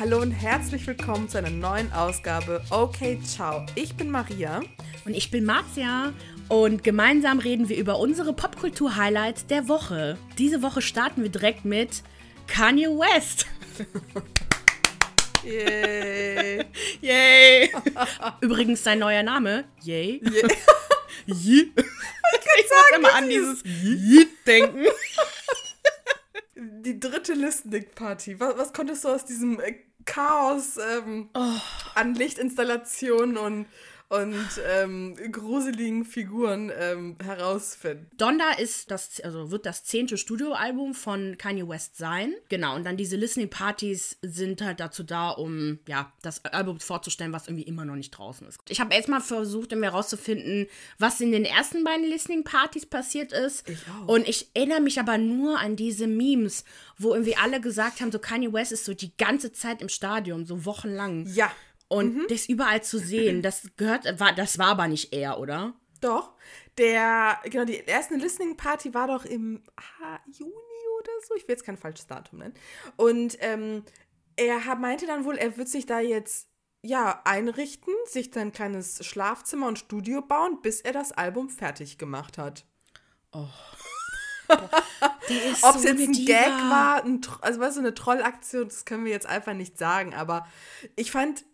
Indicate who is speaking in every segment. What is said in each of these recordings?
Speaker 1: Hallo und herzlich willkommen zu einer neuen Ausgabe Okay, ciao. Ich bin Maria.
Speaker 2: Und ich bin Marzia. Und gemeinsam reden wir über unsere Popkultur-Highlights der Woche. Diese Woche starten wir direkt mit Kanye West.
Speaker 1: Yay.
Speaker 2: Yay. Übrigens sein neuer Name. Yay.
Speaker 1: Yay.
Speaker 2: Yee. Ich
Speaker 1: sagen,
Speaker 2: muss immer an dieses Yee denken.
Speaker 1: Die dritte Listening Party. Was, was konntest du aus diesem äh, Chaos ähm, an Lichtinstallationen und, und ähm, gruseligen Figuren ähm, herausfinden?
Speaker 2: Donda ist das, also wird das zehnte Studioalbum von Kanye West sein. Genau, und dann diese Listening Partys sind halt dazu da, um ja, das Album vorzustellen, was irgendwie immer noch nicht draußen ist. Ich habe erstmal versucht, um herauszufinden, was in den ersten beiden Listening Partys passiert ist.
Speaker 1: Ich auch.
Speaker 2: Und ich erinnere mich aber nur an diese Memes, wo irgendwie alle gesagt haben, so Kanye West ist so die ganze Zeit im Stadion, so wochenlang.
Speaker 1: Ja,
Speaker 2: Und das überall zu sehen, das gehört, war, das war aber nicht er, oder?
Speaker 1: doch. Der, genau, die erste Listening Party war doch im ah, Juni oder so. Ich will jetzt kein falsches Datum nennen. Und ähm, er meinte dann wohl, er wird sich da jetzt ja einrichten, sich dann ein kleines Schlafzimmer und Studio bauen, bis er das Album fertig gemacht hat.
Speaker 2: Ist
Speaker 1: Ob es
Speaker 2: so
Speaker 1: jetzt ein
Speaker 2: Diva.
Speaker 1: Gag war, ein, also was so eine Trollaktion, das können wir jetzt einfach nicht sagen. Aber ich fand,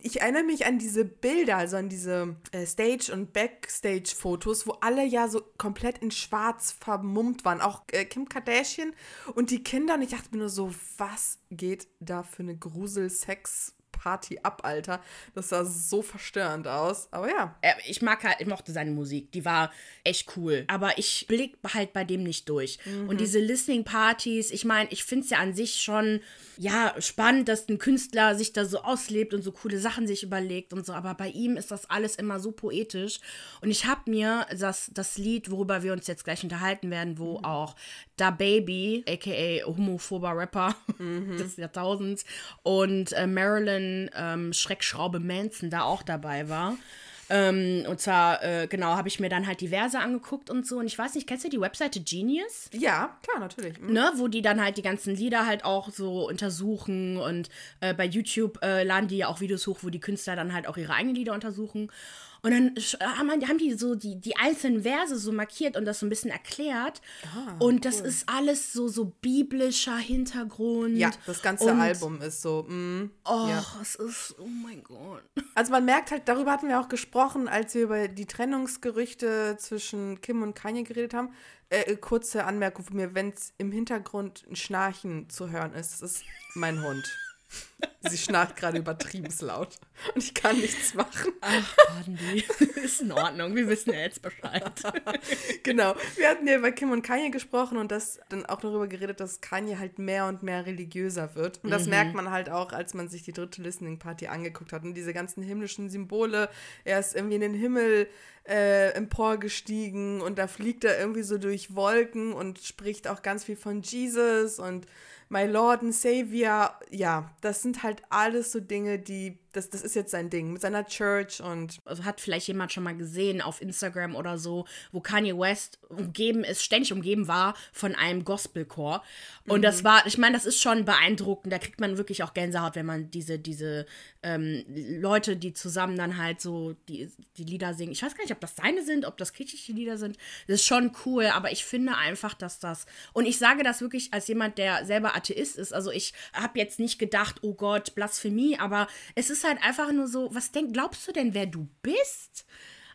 Speaker 1: ich erinnere mich an diese Bilder, also an diese äh, Stage- und Backstage-Fotos, wo alle ja so komplett in Schwarz vermummt waren. Auch äh, Kim Kardashian und die Kinder. Und ich dachte mir nur so, was geht da für eine Grusel-Sex- Party ab, Alter. Das sah so verstörend aus. Aber ja.
Speaker 2: Äh, Ich mag halt, ich mochte seine Musik, die war echt cool. Aber ich blick halt bei dem nicht durch. Und diese Listening-Partys, ich meine, ich finde es ja an sich schon, ja, spannend, dass ein Künstler sich da so auslebt und so coole Sachen sich überlegt und so. Aber bei ihm ist das alles immer so poetisch. Und ich habe mir das, das Lied, worüber wir uns jetzt gleich unterhalten werden, wo auch Da Baby, aka homophober Rapper des Jahrtausends, und äh, Marilyn ähm, Schreckschraube Manson da auch dabei war. Ähm, und zwar, äh, genau, habe ich mir dann halt diverse angeguckt und so. Und ich weiß nicht, kennst du die Webseite Genius?
Speaker 1: Ja, klar, natürlich. Mhm.
Speaker 2: Ne, wo die dann halt die ganzen Lieder halt auch so untersuchen und äh, bei YouTube äh, laden die ja auch Videos hoch, wo die Künstler dann halt auch ihre eigenen Lieder untersuchen. Und dann sch- haben, die so die, die einzelnen Verse so markiert und das so ein bisschen erklärt. und das ist alles so, so biblischer Hintergrund.
Speaker 1: Ja, das ganze
Speaker 2: und,
Speaker 1: Album ist so. Mm,
Speaker 2: Oh,
Speaker 1: ja.
Speaker 2: es ist, oh mein Gott.
Speaker 1: Also man merkt halt, darüber hatten wir auch gesprochen, als wir über die Trennungsgerüchte zwischen Kim und Kanye geredet haben. Äh, kurze Anmerkung von mir, wenn es im Hintergrund ein Schnarchen zu hören ist, das ist mein Hund. Sie schnarcht gerade übertrieben laut und ich kann nichts machen.
Speaker 2: Ach, Bandi. ist in Ordnung, wir wissen ja jetzt Bescheid.
Speaker 1: Genau. Wir hatten ja über Kim und Kanye gesprochen und das dann auch darüber geredet, dass Kanye halt mehr und mehr religiöser wird. Und das merkt man halt auch, als man sich die dritte Listening Party angeguckt hat. Und diese ganzen himmlischen Symbole, er ist irgendwie in den Himmel äh, emporgestiegen und da fliegt er irgendwie so durch Wolken und spricht auch ganz viel von Jesus und My Lord and Savior. Ja, das sind halt alles so Dinge, die, das, das ist jetzt sein Ding mit seiner Church und
Speaker 2: also hat vielleicht jemand schon mal gesehen auf Instagram oder so, wo Kanye West umgeben ist, ständig umgeben war von einem Gospelchor. Und das war, ich meine, das ist schon beeindruckend. Da kriegt man wirklich auch Gänsehaut, wenn man diese, diese ähm, Leute, die zusammen dann halt so die, die Lieder singen. Ich weiß gar nicht, ob das seine sind, ob das kirchliche Lieder sind. Das ist schon cool, aber ich finde einfach, dass das. Und ich sage das wirklich als jemand, der selber Atheist ist. Also ich habe jetzt nicht gedacht, oh Gott, Blasphemie, aber es ist halt einfach nur so, was denk, glaubst du denn, wer du bist?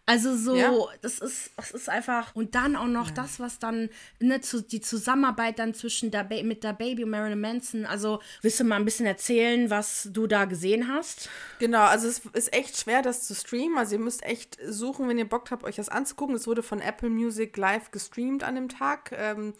Speaker 2: Also so,
Speaker 1: Ja.
Speaker 2: das ist, das ist einfach. Und dann auch noch das, was dann, ne, zu, die Zusammenarbeit dann zwischen der ba mit der Baby und Marilyn Manson. Also, willst du mal ein bisschen erzählen, was du da gesehen hast?
Speaker 1: Genau, also es ist echt schwer, das zu streamen. Also ihr müsst echt suchen, wenn ihr Bock habt, euch das anzugucken. Es wurde von Apple Music live gestreamt an dem Tag. Ähm,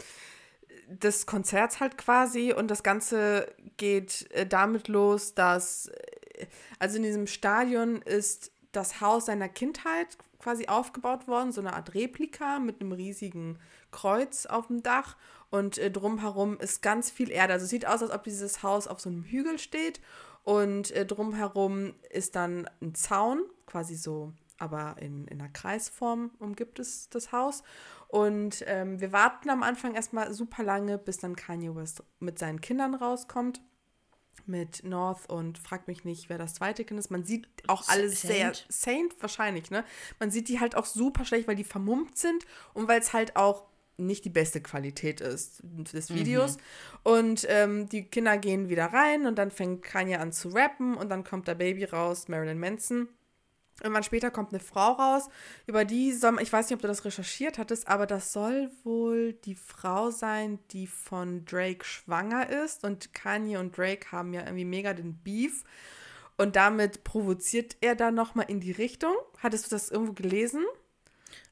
Speaker 1: des Konzerts halt quasi. Und das Ganze geht äh, damit los, dass, äh, also in diesem Stadion ist das Haus seiner Kindheit quasi aufgebaut worden, so eine Art Replika mit einem riesigen Kreuz auf dem Dach. Und äh, drumherum ist ganz viel Erde. Also es sieht aus, als ob dieses Haus auf so einem Hügel steht. Und äh, drumherum ist dann ein Zaun, quasi so, aber in, in einer Kreisform umgibt es das Haus. Und ähm, wir warten am Anfang erstmal super lange, bis dann Kanye West mit seinen Kindern rauskommt. Mit North und frag mich nicht, wer das zweite Kind ist. Man sieht auch alles Saint. sehr Saint wahrscheinlich, ne? Man sieht die halt auch super schlecht, weil die vermummt sind und weil es halt auch nicht die beste Qualität ist des mhm. Videos. Mhm. Und ähm, die Kinder gehen wieder rein und dann fängt Kanye an zu rappen und dann kommt der Baby raus, Marilyn Manson. Irgendwann später kommt eine Frau raus, über die soll, ich weiß nicht, ob du das recherchiert hattest, aber das soll wohl die Frau sein, die von Drake schwanger ist. Und Kanye und Drake haben ja irgendwie mega den Beef. Und damit provoziert er da nochmal in die Richtung. Hattest du das irgendwo gelesen?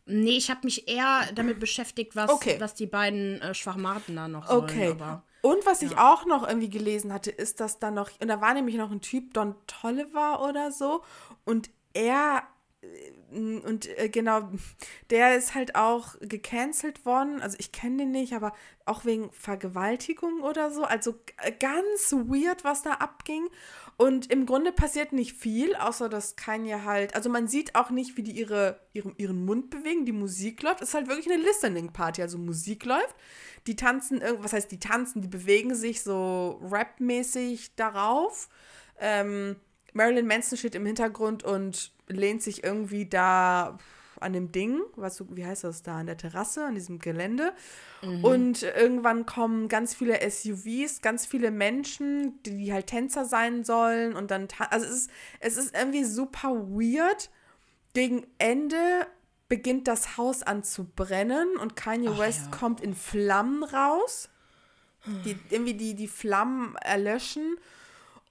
Speaker 2: Nee, ich habe mich eher damit beschäftigt, was, okay. was die beiden äh, Schwachmaten da noch sollen. Okay. Aber,
Speaker 1: und was ja. ich auch noch irgendwie gelesen hatte, ist, dass da noch, und da war nämlich noch ein Typ, Don Tolliver oder so, und er äh, und äh, genau, der ist halt auch gecancelt worden. Also ich kenne den nicht, aber auch wegen Vergewaltigung oder so. Also ganz weird, was da abging. Und im Grunde passiert nicht viel, außer dass Kanye halt, also man sieht auch nicht, wie die ihre, ihren, ihren Mund bewegen, die Musik läuft. Es ist halt wirklich eine Listening-Party, also Musik läuft. Die tanzen, was heißt die tanzen, die bewegen sich so rapmäßig darauf. Ähm, Marilyn Manson steht im Hintergrund und lehnt sich irgendwie da an dem Ding, was wie heißt das da, an der Terrasse, an diesem Gelände. Mhm. Und irgendwann kommen ganz viele SUVs, ganz viele Menschen, die, die halt Tänzer sein sollen. Und dann, also es ist, es ist irgendwie super weird. Gegen Ende beginnt das Haus an zu brennen und Kanye Ach, West ja. kommt in Flammen raus. Die, irgendwie die, die Flammen erlöschen.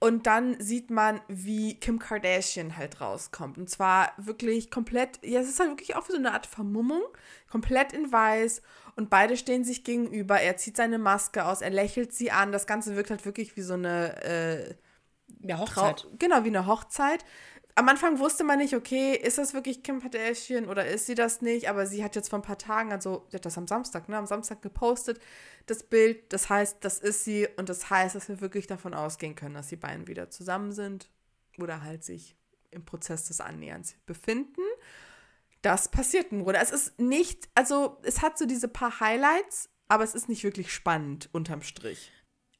Speaker 1: Und dann sieht man, wie Kim Kardashian halt rauskommt. Und zwar wirklich komplett, ja, es ist halt wirklich auch so eine Art Vermummung, komplett in weiß. Und beide stehen sich gegenüber. Er zieht seine Maske aus, er lächelt sie an. Das Ganze wirkt halt wirklich wie so eine äh,
Speaker 2: ja, Hochzeit.
Speaker 1: Trau genau, wie eine Hochzeit am Anfang wusste man nicht, okay, ist das wirklich Kim Kardashian oder ist sie das nicht? Aber sie hat jetzt vor ein paar Tagen, also sie hat das am Samstag, ne, am Samstag gepostet, das Bild. Das heißt, das ist sie und das heißt, dass wir wirklich davon ausgehen können, dass die beiden wieder zusammen sind oder halt sich im Prozess des Annäherns befinden. Das passiert im Grunde. Es ist nicht, also es hat so diese paar Highlights, aber es ist nicht wirklich spannend unterm Strich.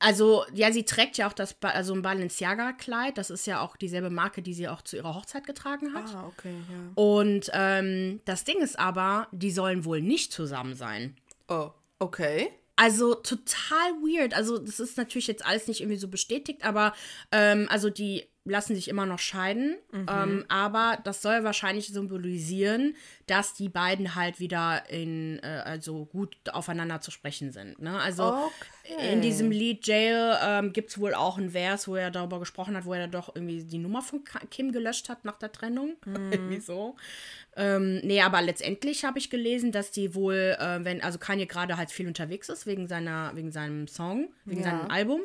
Speaker 2: Also, ja, sie trägt ja auch das, also ein Balenciaga-Kleid. Das ist ja auch dieselbe Marke, die sie auch zu ihrer Hochzeit getragen hat.
Speaker 1: Ah, okay, ja.
Speaker 2: Und ähm, das Ding ist aber, die sollen wohl nicht zusammen sein.
Speaker 1: Oh, okay.
Speaker 2: Also total weird. Also, das ist natürlich jetzt alles nicht irgendwie so bestätigt, aber ähm, also die lassen sich immer noch scheiden. Mhm. Ähm, aber das soll wahrscheinlich symbolisieren, dass die beiden halt wieder in, äh, also gut aufeinander zu sprechen sind. Ne? Also okay. in diesem Lied Jail ähm, gibt es wohl auch ein Vers, wo er darüber gesprochen hat, wo er doch irgendwie die Nummer von Kim gelöscht hat nach der Trennung. Mhm. irgendwie so. Ähm, nee, aber letztendlich habe ich gelesen, dass die wohl, äh, wenn, also Kanye gerade halt viel unterwegs ist, wegen seiner, wegen seinem Song, wegen ja. seinem Album.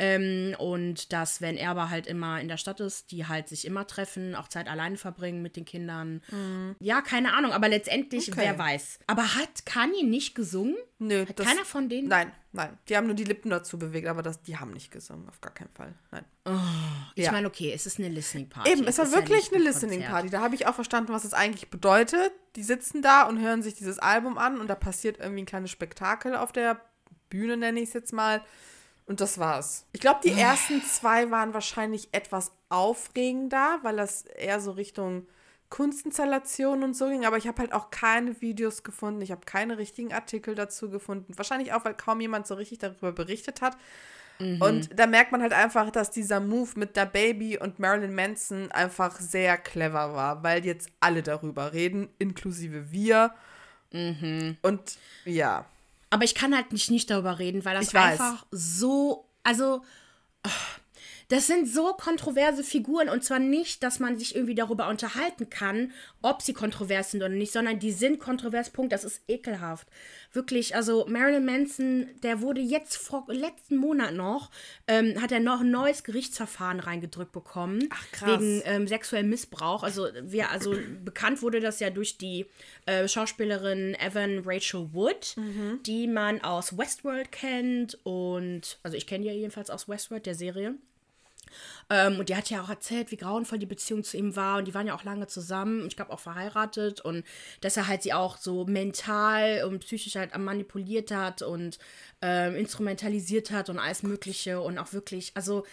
Speaker 2: Ähm, und dass, wenn er aber halt immer in der Stadt ist, die halt sich immer treffen, auch Zeit alleine verbringen mit den Kindern. Mhm. Ja, keine Ahnung, aber letztendlich, okay. wer weiß. Aber hat Kanye nicht gesungen?
Speaker 1: Nö.
Speaker 2: Hat das, keiner von denen?
Speaker 1: Nein, nein. Die haben nur die Lippen dazu bewegt, aber das, die haben nicht gesungen, auf gar keinen Fall. Nein.
Speaker 2: Oh, ich ja. meine, okay, es ist eine Listening Party.
Speaker 1: Eben, es war wirklich ja eine Listening Party. Da habe ich auch verstanden, was das eigentlich bedeutet. Die sitzen da und hören sich dieses Album an und da passiert irgendwie ein kleines Spektakel auf der Bühne, nenne ich es jetzt mal. Und das war's. Ich glaube, die ersten zwei waren wahrscheinlich etwas aufregender, weil das eher so Richtung Kunstinstallation und so ging, aber ich habe halt auch keine Videos gefunden, ich habe keine richtigen Artikel dazu gefunden. Wahrscheinlich auch, weil kaum jemand so richtig darüber berichtet hat. Mhm. Und da merkt man halt einfach, dass dieser Move mit der Baby und Marilyn Manson einfach sehr clever war, weil jetzt alle darüber reden, inklusive wir.
Speaker 2: Mhm.
Speaker 1: Und ja.
Speaker 2: Aber ich kann halt nicht, nicht darüber reden, weil das einfach so, also. Oh das sind so kontroverse Figuren und zwar nicht, dass man sich irgendwie darüber unterhalten kann, ob sie kontrovers sind oder nicht, sondern die sind kontrovers, Punkt. Das ist ekelhaft. Wirklich, also Marilyn Manson, der wurde jetzt vor letzten Monat noch, ähm, hat er noch ein neues Gerichtsverfahren reingedrückt bekommen.
Speaker 1: Ach, krass.
Speaker 2: Wegen ähm, sexuellem Missbrauch. Also, wir, also bekannt wurde das ja durch die äh, Schauspielerin Evan Rachel Wood, mhm. die man aus Westworld kennt und, also ich kenne die ja jedenfalls aus Westworld, der Serie. Ähm, und die hat ja auch erzählt, wie grauenvoll die Beziehung zu ihm war. Und die waren ja auch lange zusammen, ich glaube auch verheiratet. Und dass er halt sie auch so mental und psychisch halt manipuliert hat und ähm, instrumentalisiert hat und alles Mögliche. Und auch wirklich, also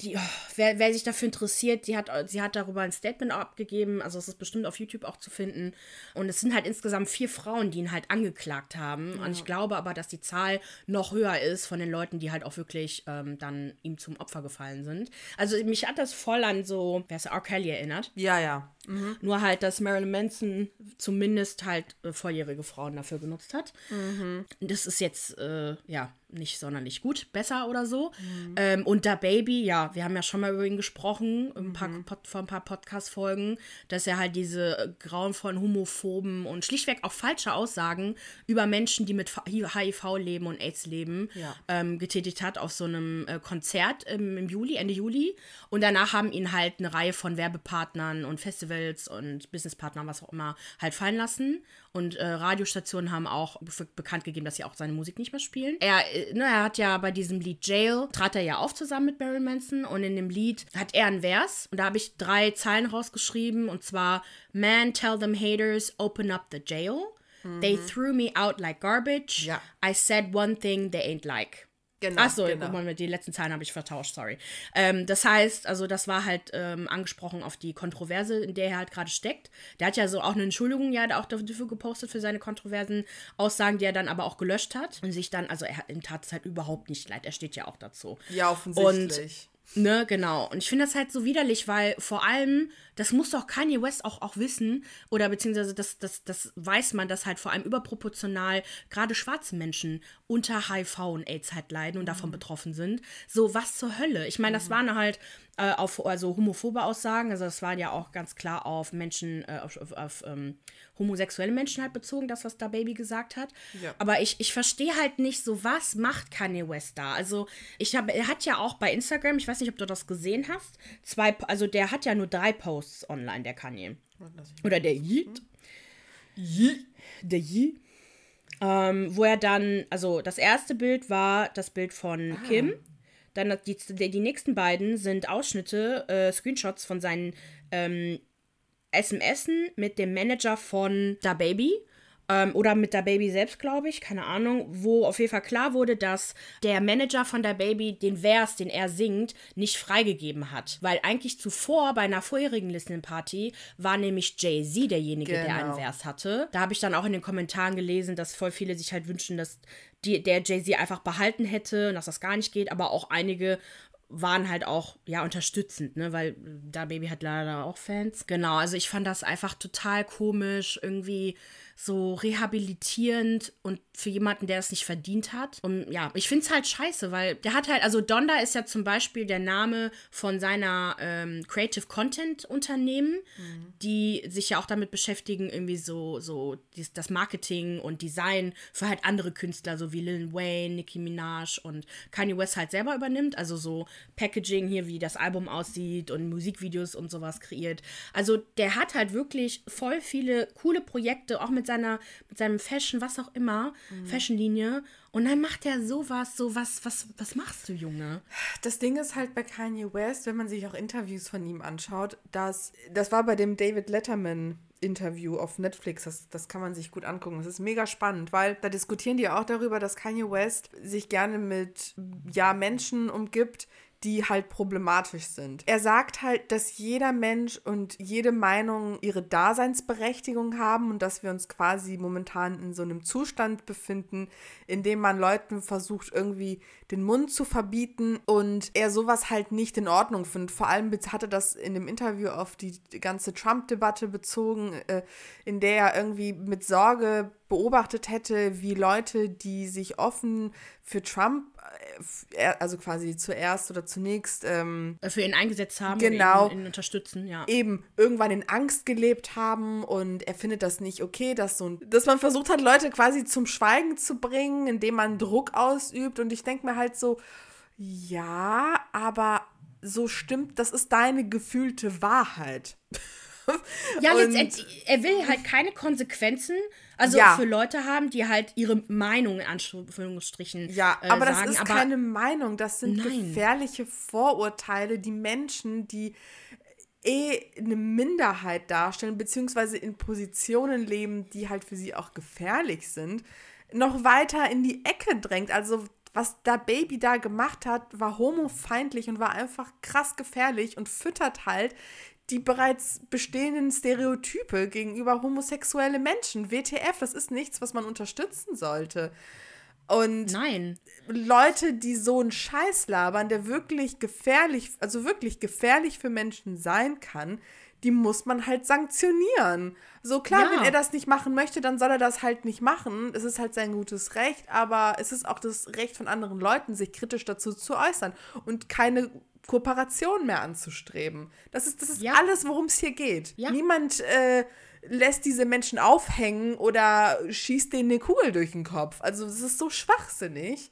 Speaker 2: die, oh, wer, wer sich dafür interessiert, die hat, sie hat darüber ein Statement abgegeben. Also es ist bestimmt auf YouTube auch zu finden. Und es sind halt insgesamt vier Frauen, die ihn halt angeklagt haben. Ja. Und ich glaube aber, dass die Zahl noch höher ist von den Leuten, die halt auch wirklich ähm, dann ihm zum Opfer gefallen sind. Also mich hat das voll an so, wer ist R. Kelly erinnert.
Speaker 1: Ja, ja.
Speaker 2: Mhm. Nur halt, dass Marilyn Manson zumindest halt äh, volljährige Frauen dafür genutzt hat. Mhm. Das ist jetzt, äh, ja, nicht sonderlich gut, besser oder so. Mhm. Ähm, und da Baby, ja, wir haben ja schon mal über ihn gesprochen, ein paar, mhm. vor ein paar Podcast-Folgen, dass er halt diese grauenvollen, homophoben und schlichtweg auch falsche Aussagen über Menschen, die mit HIV leben und AIDS leben, ja. ähm, getätigt hat auf so einem äh, Konzert ähm, im Juli, Ende Juli. Und danach haben ihn halt eine Reihe von Werbepartnern und Festivals und Businesspartnern, was auch immer, halt fallen lassen. Und äh, Radiostationen haben auch bekannt gegeben, dass sie auch seine Musik nicht mehr spielen. Er, äh, ne, er hat ja bei diesem Lied Jail, trat er ja auf zusammen mit Barry Manson. Und in dem Lied hat er einen Vers. Und da habe ich drei Zeilen rausgeschrieben. Und zwar, Man, tell them haters, open up the jail. Mhm. They threw me out like garbage. Ja. I said one thing they ain't like. Genau. Achso, genau. die letzten Zahlen habe ich vertauscht, sorry. Ähm, das heißt, also das war halt ähm, angesprochen auf die Kontroverse, in der er halt gerade steckt. Der hat ja so auch eine Entschuldigung ja auch dafür gepostet für seine kontroversen Aussagen, die er dann aber auch gelöscht hat und sich dann, also er hat ihm tat es halt überhaupt nicht leid. Er steht ja auch dazu.
Speaker 1: Ja, offensichtlich.
Speaker 2: Und, ne, genau. Und ich finde das halt so widerlich, weil vor allem das muss doch Kanye West auch, auch wissen, oder beziehungsweise das, das, das weiß man, dass halt vor allem überproportional gerade schwarze Menschen unter HIV und AIDS halt leiden und davon mhm. betroffen sind. So, was zur Hölle? Ich meine, das mhm. waren halt äh, auf also homophobe Aussagen, also das waren ja auch ganz klar auf Menschen, äh, auf, auf, auf ähm, homosexuelle Menschen halt bezogen, das, was da Baby gesagt hat. Ja. Aber ich, ich verstehe halt nicht so, was macht Kanye West da? Also, ich habe, er hat ja auch bei Instagram, ich weiß nicht, ob du das gesehen hast, zwei, also der hat ja nur drei Posts Posts online, der Kanye. Oder der Yeet. Yeet. Der Yeet. Ähm, wo er dann, also das erste Bild war das Bild von ah. Kim. Dann die, die, die, nächsten beiden sind Ausschnitte, äh, Screenshots von seinen ähm, SMSen mit dem Manager von Da Baby. Ähm, oder mit der Baby selbst, glaube ich, keine Ahnung, wo auf jeden Fall klar wurde, dass der Manager von der Baby den Vers, den er singt, nicht freigegeben hat. Weil eigentlich zuvor, bei einer vorherigen Listening Party, war nämlich Jay-Z derjenige, genau. der einen genau. Vers hatte. Da habe ich dann auch in den Kommentaren gelesen, dass voll viele sich halt wünschen, dass die, der Jay-Z einfach behalten hätte und dass das gar nicht geht, aber auch einige waren halt auch, ja, unterstützend, ne, weil da Baby hat leider auch Fans. Genau, also ich fand das einfach total komisch, irgendwie so rehabilitierend und für jemanden, der es nicht verdient hat. Und ja, ich finde es halt scheiße, weil der hat halt, also Donda ist ja zum Beispiel der Name von seiner ähm, Creative Content Unternehmen, mhm. die sich ja auch damit beschäftigen, irgendwie so, so dies, das Marketing und Design für halt andere Künstler, so wie Lil Wayne, Nicki Minaj und Kanye West halt selber übernimmt. Also so Packaging hier, wie das Album aussieht und Musikvideos und sowas kreiert. Also der hat halt wirklich voll viele coole Projekte, auch mit seiner, mit seinem Fashion, was auch immer, mhm. Fashionlinie. Und dann macht er sowas, so was, was, was machst du, Junge?
Speaker 1: Das Ding ist halt bei Kanye West, wenn man sich auch Interviews von ihm anschaut, dass, das war bei dem David Letterman Interview auf Netflix. Das, das kann man sich gut angucken. Das ist mega spannend, weil da diskutieren die auch darüber, dass Kanye West sich gerne mit ja, Menschen umgibt, die halt problematisch sind. Er sagt halt, dass jeder Mensch und jede Meinung ihre Daseinsberechtigung haben und dass wir uns quasi momentan in so einem Zustand befinden, in dem man Leuten versucht, irgendwie den Mund zu verbieten und er sowas halt nicht in Ordnung findet. Vor allem hatte das in dem Interview auf die ganze Trump-Debatte bezogen, äh, in der er irgendwie mit Sorge beobachtet hätte, wie Leute, die sich offen für Trump, äh, also quasi zuerst oder zunächst ähm,
Speaker 2: für ihn eingesetzt haben,
Speaker 1: genau,
Speaker 2: ihn, ihn, unterstützen, ja.
Speaker 1: Eben irgendwann in Angst gelebt haben und er findet das nicht okay, dass so dass man versucht hat, Leute quasi zum Schweigen zu bringen, indem man Druck ausübt. Und ich denke mir halt so, ja, aber so stimmt, das ist deine gefühlte Wahrheit.
Speaker 2: Ja, letztendlich, er will halt keine Konsequenzen, also ja. für Leute haben, die halt ihre Meinung in Anführungsstrichen
Speaker 1: Ja, äh, aber das ist aber keine Meinung, das sind nein. gefährliche Vorurteile, die Menschen, die eh eine Minderheit darstellen, beziehungsweise in Positionen leben, die halt für sie auch gefährlich sind, noch weiter in die Ecke drängt. Also was da Baby da gemacht hat, war homofeindlich und war einfach krass gefährlich und füttert halt die bereits bestehenden Stereotype gegenüber homosexuelle Menschen. WTF, das ist nichts, was man unterstützen sollte. Und
Speaker 2: Nein.
Speaker 1: Leute, die so einen Scheiß labern, der wirklich gefährlich, also wirklich gefährlich für Menschen sein kann, die muss man halt sanktionieren. So klar, ja. wenn er das nicht machen möchte, dann soll er das halt nicht machen. Es ist halt sein gutes Recht, aber es ist auch das Recht von anderen Leuten, sich kritisch dazu zu äußern und keine Kooperation mehr anzustreben. Das ist, das ist ja. alles, worum es hier geht. Ja. Niemand äh, lässt diese Menschen aufhängen oder schießt denen eine Kugel durch den Kopf. Also das ist so schwachsinnig.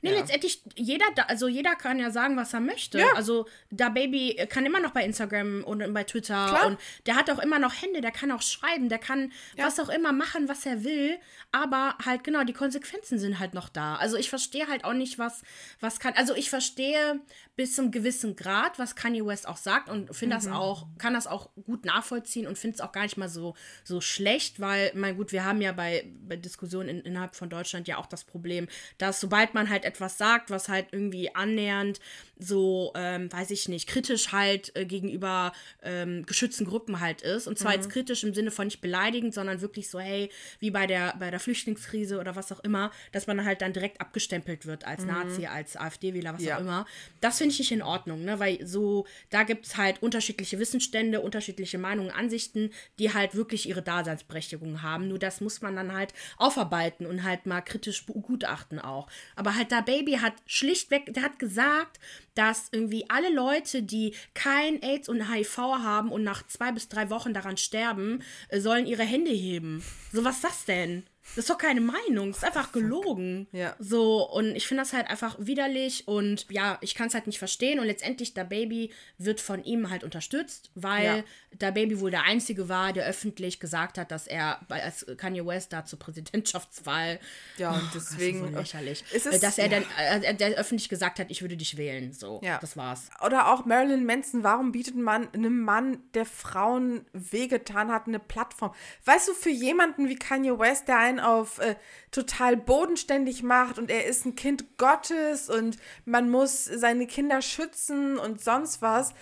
Speaker 2: Nee, ja. letztendlich, jeder, also jeder kann ja sagen, was er möchte. Ja. Also, da Baby kann immer noch bei Instagram und bei Twitter Klar. und der hat auch immer noch Hände, der kann auch schreiben, der kann ja. was auch immer machen, was er will, aber halt genau, die Konsequenzen sind halt noch da. Also, ich verstehe halt auch nicht, was, was kann, also ich verstehe bis zum gewissen Grad, was Kanye West auch sagt und finde mhm. das auch, kann das auch gut nachvollziehen und finde es auch gar nicht mal so, so schlecht, weil, mein gut, wir haben ja bei, bei Diskussionen in, innerhalb von Deutschland ja auch das Problem, dass sobald man halt etwas sagt, was halt irgendwie annähernd so, ähm, weiß ich nicht, kritisch halt äh, gegenüber ähm, geschützten Gruppen halt ist. Und zwar mhm. jetzt kritisch im Sinne von nicht beleidigend, sondern wirklich so, hey, wie bei der, bei der Flüchtlingskrise oder was auch immer, dass man halt dann direkt abgestempelt wird als mhm. Nazi, als AfD-Wähler, was ja. auch immer. Das finde ich nicht in Ordnung, ne? Weil so, da gibt es halt unterschiedliche Wissensstände, unterschiedliche Meinungen, Ansichten, die halt wirklich ihre Daseinsberechtigung haben. Nur das muss man dann halt aufarbeiten und halt mal kritisch begutachten auch. Aber halt da Baby hat schlichtweg, der hat gesagt, dass irgendwie alle Leute, die kein AIDS und HIV haben und nach zwei bis drei Wochen daran sterben, äh, sollen ihre Hände heben. So, was ist das denn? Das ist doch keine Meinung, das ist einfach gelogen. Ja. So, und ich finde das halt einfach widerlich und ja, ich kann es halt nicht verstehen. Und letztendlich, der Baby wird von ihm halt unterstützt, weil ja. der Baby wohl der Einzige war, der öffentlich gesagt hat, dass er als Kanye West da zur Präsidentschaftswahl.
Speaker 1: Ja, und deswegen.
Speaker 2: Oh, das ist so lächerlich. Ist es, dass er ja. dann, äh, der öffentlich gesagt hat, ich würde dich wählen. So,
Speaker 1: ja.
Speaker 2: das war's.
Speaker 1: Oder auch Marilyn Manson, warum bietet man einem Mann, der Frauen wehgetan hat, eine Plattform? Weißt du, für jemanden wie Kanye West, der einen auf äh, total bodenständig macht und er ist ein Kind Gottes und man muss seine Kinder schützen und sonst was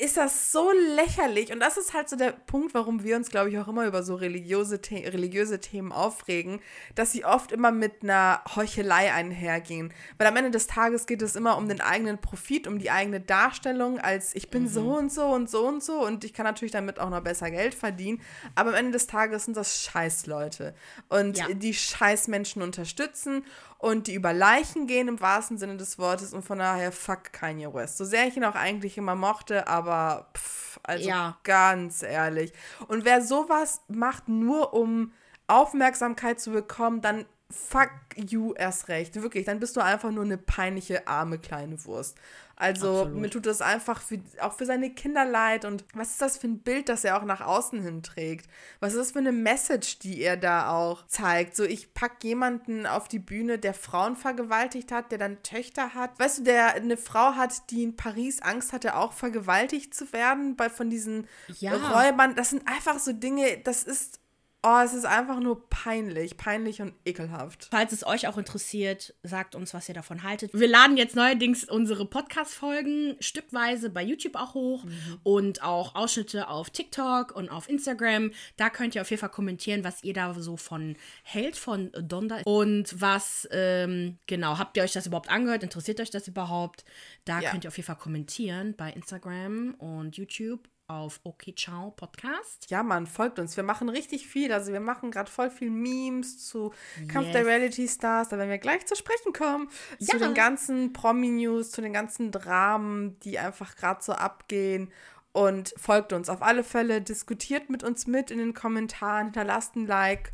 Speaker 1: ist das so lächerlich. Und das ist halt so der Punkt, warum wir uns, glaube ich, auch immer über so religiöse, The religiöse Themen aufregen, dass sie oft immer mit einer Heuchelei einhergehen. Weil am Ende des Tages geht es immer um den eigenen Profit, um die eigene Darstellung, als ich bin mhm. so und so und so und so und ich kann natürlich damit auch noch besser Geld verdienen. Aber am Ende des Tages sind das Scheißleute. Und ja. die Scheißmenschen unterstützen und die über Leichen gehen im wahrsten Sinne des Wortes und von daher fuck Kanye West. So sehr ich ihn auch eigentlich immer mochte, aber pff, also ja. ganz ehrlich. Und wer sowas macht, nur um Aufmerksamkeit zu bekommen, dann fuck you erst recht. Wirklich, dann bist du einfach nur eine peinliche, arme kleine Wurst. Also Absolut. mir tut das einfach für, auch für seine Kinder leid. Und was ist das für ein Bild, das er auch nach außen hin trägt? Was ist das für eine Message, die er da auch zeigt? So, ich pack jemanden auf die Bühne, der Frauen vergewaltigt hat, der dann Töchter hat. Weißt du, der eine Frau hat, die in Paris Angst hatte, auch vergewaltigt zu werden bei von diesen ja. Räubern. Das sind einfach so Dinge, das ist Oh, es ist einfach nur peinlich, peinlich und ekelhaft.
Speaker 2: Falls es euch auch interessiert, sagt uns, was ihr davon haltet. Wir laden jetzt neuerdings unsere Podcast-Folgen stückweise bei YouTube auch hoch mhm. und auch Ausschnitte auf TikTok und auf Instagram. Da könnt ihr auf jeden Fall kommentieren, was ihr da so von hält, von Donda. Und was, ähm, genau, habt ihr euch das überhaupt angehört? Interessiert euch das überhaupt? Da ja. könnt ihr auf jeden Fall kommentieren bei Instagram und YouTube auf Okay Ciao Podcast.
Speaker 1: Ja, man, folgt uns. Wir machen richtig viel. Also wir machen gerade voll viel Memes zu yes. Kampf der Reality Stars. Da werden wir gleich zu sprechen kommen. Ja. Zu den ganzen Promi-News, zu den ganzen Dramen, die einfach gerade so abgehen. Und folgt uns auf alle Fälle. Diskutiert mit uns mit in den Kommentaren. Hinterlasst ein Like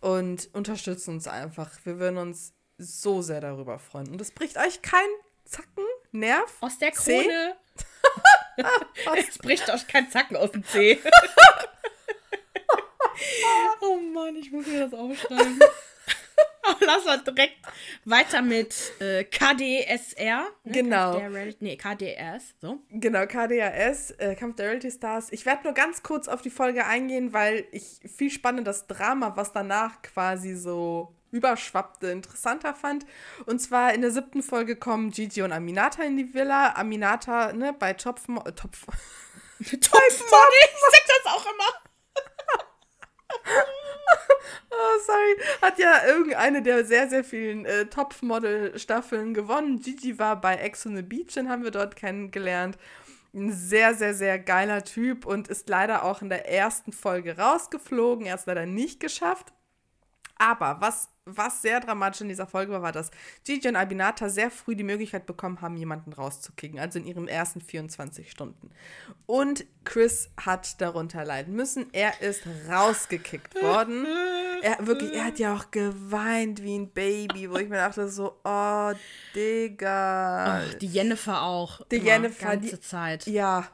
Speaker 1: und unterstützt uns einfach. Wir würden uns so sehr darüber freuen. Und es bricht euch kein Zacken, Nerv.
Speaker 2: Aus der Krone. es bricht euch kein Zacken aus dem Zeh. oh Mann, ich muss mir das aufschreiben. Lass mal direkt weiter mit äh, KDSR.
Speaker 1: Ne? Genau.
Speaker 2: nee, KDS. So.
Speaker 1: Genau, KDAS, äh, Kampf der Reality Stars. Ich werde nur ganz kurz auf die Folge eingehen, weil ich viel spannend das Drama, was danach quasi so überschwappte interessanter fand. Und zwar in der siebten Folge kommen Gigi und Aminata in die Villa. Aminata, ne, bei Topfmo äh, Topf.
Speaker 2: Topfmodel, ich sag das auch immer.
Speaker 1: oh, sorry. Hat ja irgendeine der sehr, sehr vielen äh, Topfmodel-Staffeln gewonnen. Gigi war bei Ex on the Beach, den haben wir dort kennengelernt. Ein sehr, sehr, sehr geiler Typ und ist leider auch in der ersten Folge rausgeflogen. Er hat es leider nicht geschafft. Aber was was sehr dramatisch in dieser Folge war, war, dass Gigi und Albinata sehr früh die Möglichkeit bekommen haben, jemanden rauszukicken, also in ihren ersten 24 Stunden. Und Chris hat darunter leiden müssen. Er ist rausgekickt worden. Er, wirklich, er hat ja auch geweint wie ein Baby, wo ich mir dachte so, oh, Digga.
Speaker 2: Ach, die Jennifer auch.
Speaker 1: Die Jennifer.
Speaker 2: Die ganze Zeit.
Speaker 1: Ja.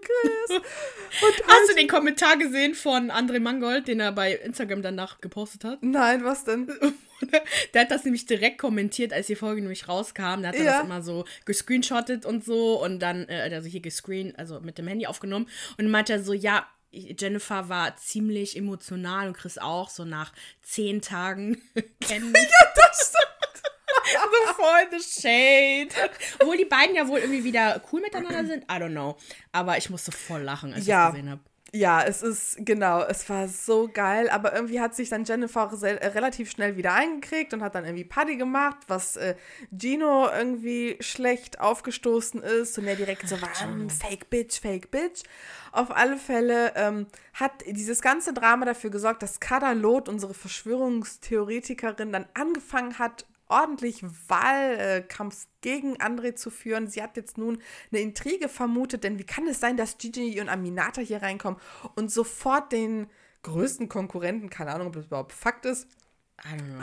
Speaker 1: Chris.
Speaker 2: Und Hast du den Kommentar gesehen von André Mangold, den er bei Instagram danach gepostet hat?
Speaker 1: Nein, was denn?
Speaker 2: Der hat das nämlich direkt kommentiert, als die Folge nämlich rauskam. Da hat er ja. das immer so gescreenshottet und so und dann, äh, also hier gescreen, also mit dem Handy aufgenommen. Und dann meinte er so, ja, Jennifer war ziemlich emotional und Chris auch, so nach zehn Tagen kennen. ja, das stimmt. so voll the shade. Obwohl die beiden ja wohl irgendwie wieder cool miteinander sind. I don't know. Aber ich musste voll lachen, als ja. ich das gesehen habe.
Speaker 1: Ja, es ist, genau, es war so geil, aber irgendwie hat sich dann Jennifer äh, relativ schnell wieder eingekriegt und hat dann irgendwie Party gemacht, was äh, Gino irgendwie schlecht aufgestoßen ist und er direkt so war, fake bitch, fake bitch. Auf alle Fälle ähm, hat dieses ganze Drama dafür gesorgt, dass Kada Loth, unsere Verschwörungstheoretikerin, dann angefangen hat, ordentlich Wahlkampf gegen André zu führen. Sie hat jetzt nun eine Intrige vermutet, denn wie kann es sein, dass Gigi und Aminata hier reinkommen und sofort den größten Konkurrenten, keine Ahnung, ob das überhaupt Fakt ist,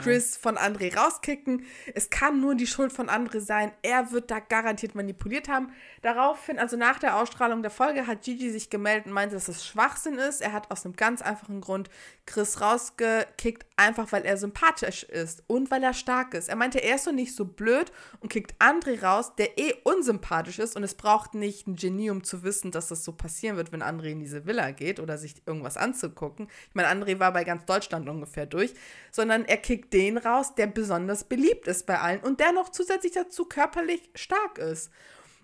Speaker 1: Chris von André rauskicken. Es kann nur die Schuld von André sein. Er wird da garantiert manipuliert haben. Daraufhin, also nach der Ausstrahlung der Folge, hat Gigi sich gemeldet und meinte, dass es Schwachsinn ist. Er hat aus einem ganz einfachen Grund Chris rausgekickt, einfach weil er sympathisch ist und weil er stark ist. Er meinte, er ist so nicht so blöd und kickt André raus, der eh unsympathisch ist und es braucht nicht ein Genie, um zu wissen, dass das so passieren wird, wenn André in diese Villa geht oder sich irgendwas anzugucken. Ich meine, André war bei ganz Deutschland ungefähr durch, sondern er kickt den raus, der besonders beliebt ist bei allen und der noch zusätzlich dazu körperlich stark ist.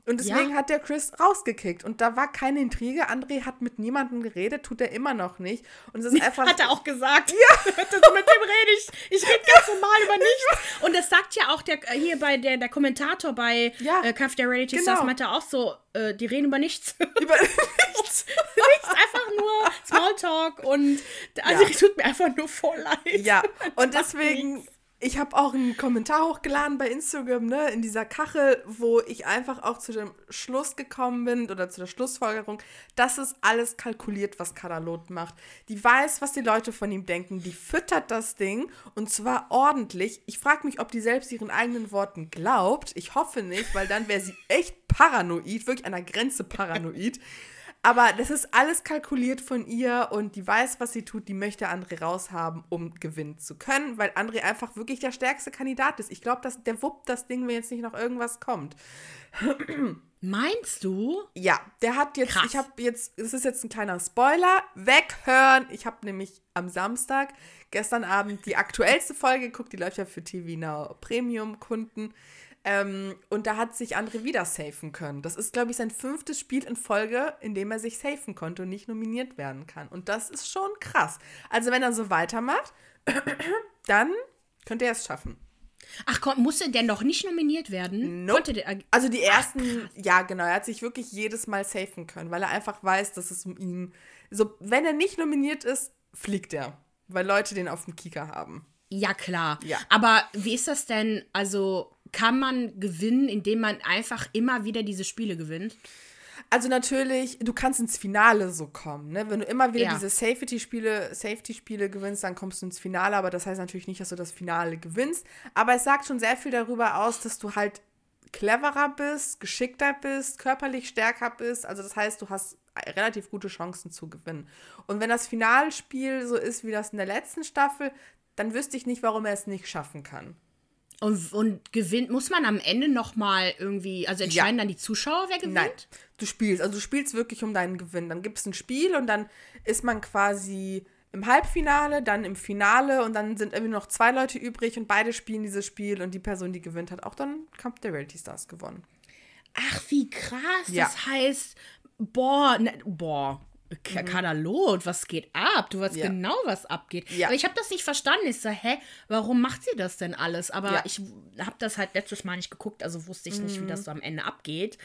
Speaker 1: Und deswegen ja. hat der Chris rausgekickt. Und da war keine Intrige. André hat mit niemandem geredet, tut er immer noch nicht. Und es ist einfach.
Speaker 2: Hat er auch gesagt. Ja. mit dem rede ich. Ich rede ganz normal über nichts. Und das sagt ja auch der hier bei der, der Kommentator bei ja. äh, Kampf der Reality genau. Stars, meint er auch so, äh, die reden über nichts. Über nichts. nichts, einfach nur Smalltalk und also ja. tut mir einfach nur voll leid.
Speaker 1: Ja, und deswegen ich habe auch einen Kommentar hochgeladen bei Instagram, ne, in dieser Kachel, wo ich einfach auch zu dem Schluss gekommen bin oder zu der Schlussfolgerung, das ist alles kalkuliert, was Kadalot macht. Die weiß, was die Leute von ihm denken, die füttert das Ding und zwar ordentlich. Ich frage mich, ob die selbst ihren eigenen Worten glaubt. Ich hoffe nicht, weil dann wäre sie echt paranoid, wirklich an der Grenze paranoid. Aber das ist alles kalkuliert von ihr und die weiß, was sie tut. Die möchte André raushaben, um gewinnen zu können, weil André einfach wirklich der stärkste Kandidat ist. Ich glaube, der wuppt das Ding, wenn jetzt nicht noch irgendwas kommt.
Speaker 2: Meinst du?
Speaker 1: Ja, der hat jetzt, Krass. ich habe jetzt, das ist jetzt ein kleiner Spoiler, weghören. Ich habe nämlich am Samstag, gestern Abend, die aktuellste Folge geguckt, die läuft ja für TV Now Premium-Kunden. Ähm, und da hat sich André wieder safen können. Das ist, glaube ich, sein fünftes Spiel in Folge, in dem er sich safen konnte und nicht nominiert werden kann. Und das ist schon krass. Also, wenn er so weitermacht, dann könnte er es schaffen.
Speaker 2: Ach komm, musste der noch nicht nominiert werden?
Speaker 1: Nope. Der, also die ersten, Ach, ja genau, er hat sich wirklich jedes Mal safen können, weil er einfach weiß, dass es um ihn, so wenn er nicht nominiert ist, fliegt er, weil Leute den auf dem Kieker haben.
Speaker 2: Ja klar. Ja. Aber wie ist das denn? Also kann man gewinnen, indem man einfach immer wieder diese Spiele gewinnt?
Speaker 1: Also natürlich, du kannst ins Finale so kommen, ne? Wenn du immer wieder ja. diese Safety-Spiele, Safety-Spiele gewinnst, dann kommst du ins Finale, aber das heißt natürlich nicht, dass du das Finale gewinnst. Aber es sagt schon sehr viel darüber aus, dass du halt cleverer bist, geschickter bist, körperlich stärker bist. Also das heißt, du hast relativ gute Chancen zu gewinnen. Und wenn das Finalspiel so ist wie das in der letzten Staffel, dann wüsste ich nicht, warum er es nicht schaffen kann.
Speaker 2: Und, und gewinnt, muss man am Ende nochmal irgendwie, also entscheiden ja. dann die Zuschauer, wer gewinnt? Nein,
Speaker 1: du spielst, also du spielst wirklich um deinen Gewinn. Dann gibt es ein Spiel und dann ist man quasi im Halbfinale, dann im Finale und dann sind irgendwie noch zwei Leute übrig und beide spielen dieses Spiel und die Person, die gewinnt, hat auch dann Kampf der Reality Stars gewonnen.
Speaker 2: Ach, wie krass.
Speaker 1: Ja.
Speaker 2: Das heißt, boah, ne, boah. Kadalot, was geht ab? Du weißt
Speaker 1: Mhm. Ja.
Speaker 2: genau, was abgeht.
Speaker 1: Ja.
Speaker 2: Aber ich habe das nicht verstanden. Ich so, hä, warum macht sie das denn alles? Aber
Speaker 1: Ja.
Speaker 2: ich habe das halt letztes Mal nicht geguckt, also wusste ich nicht, wie
Speaker 1: Mhm.
Speaker 2: das so am Ende abgeht.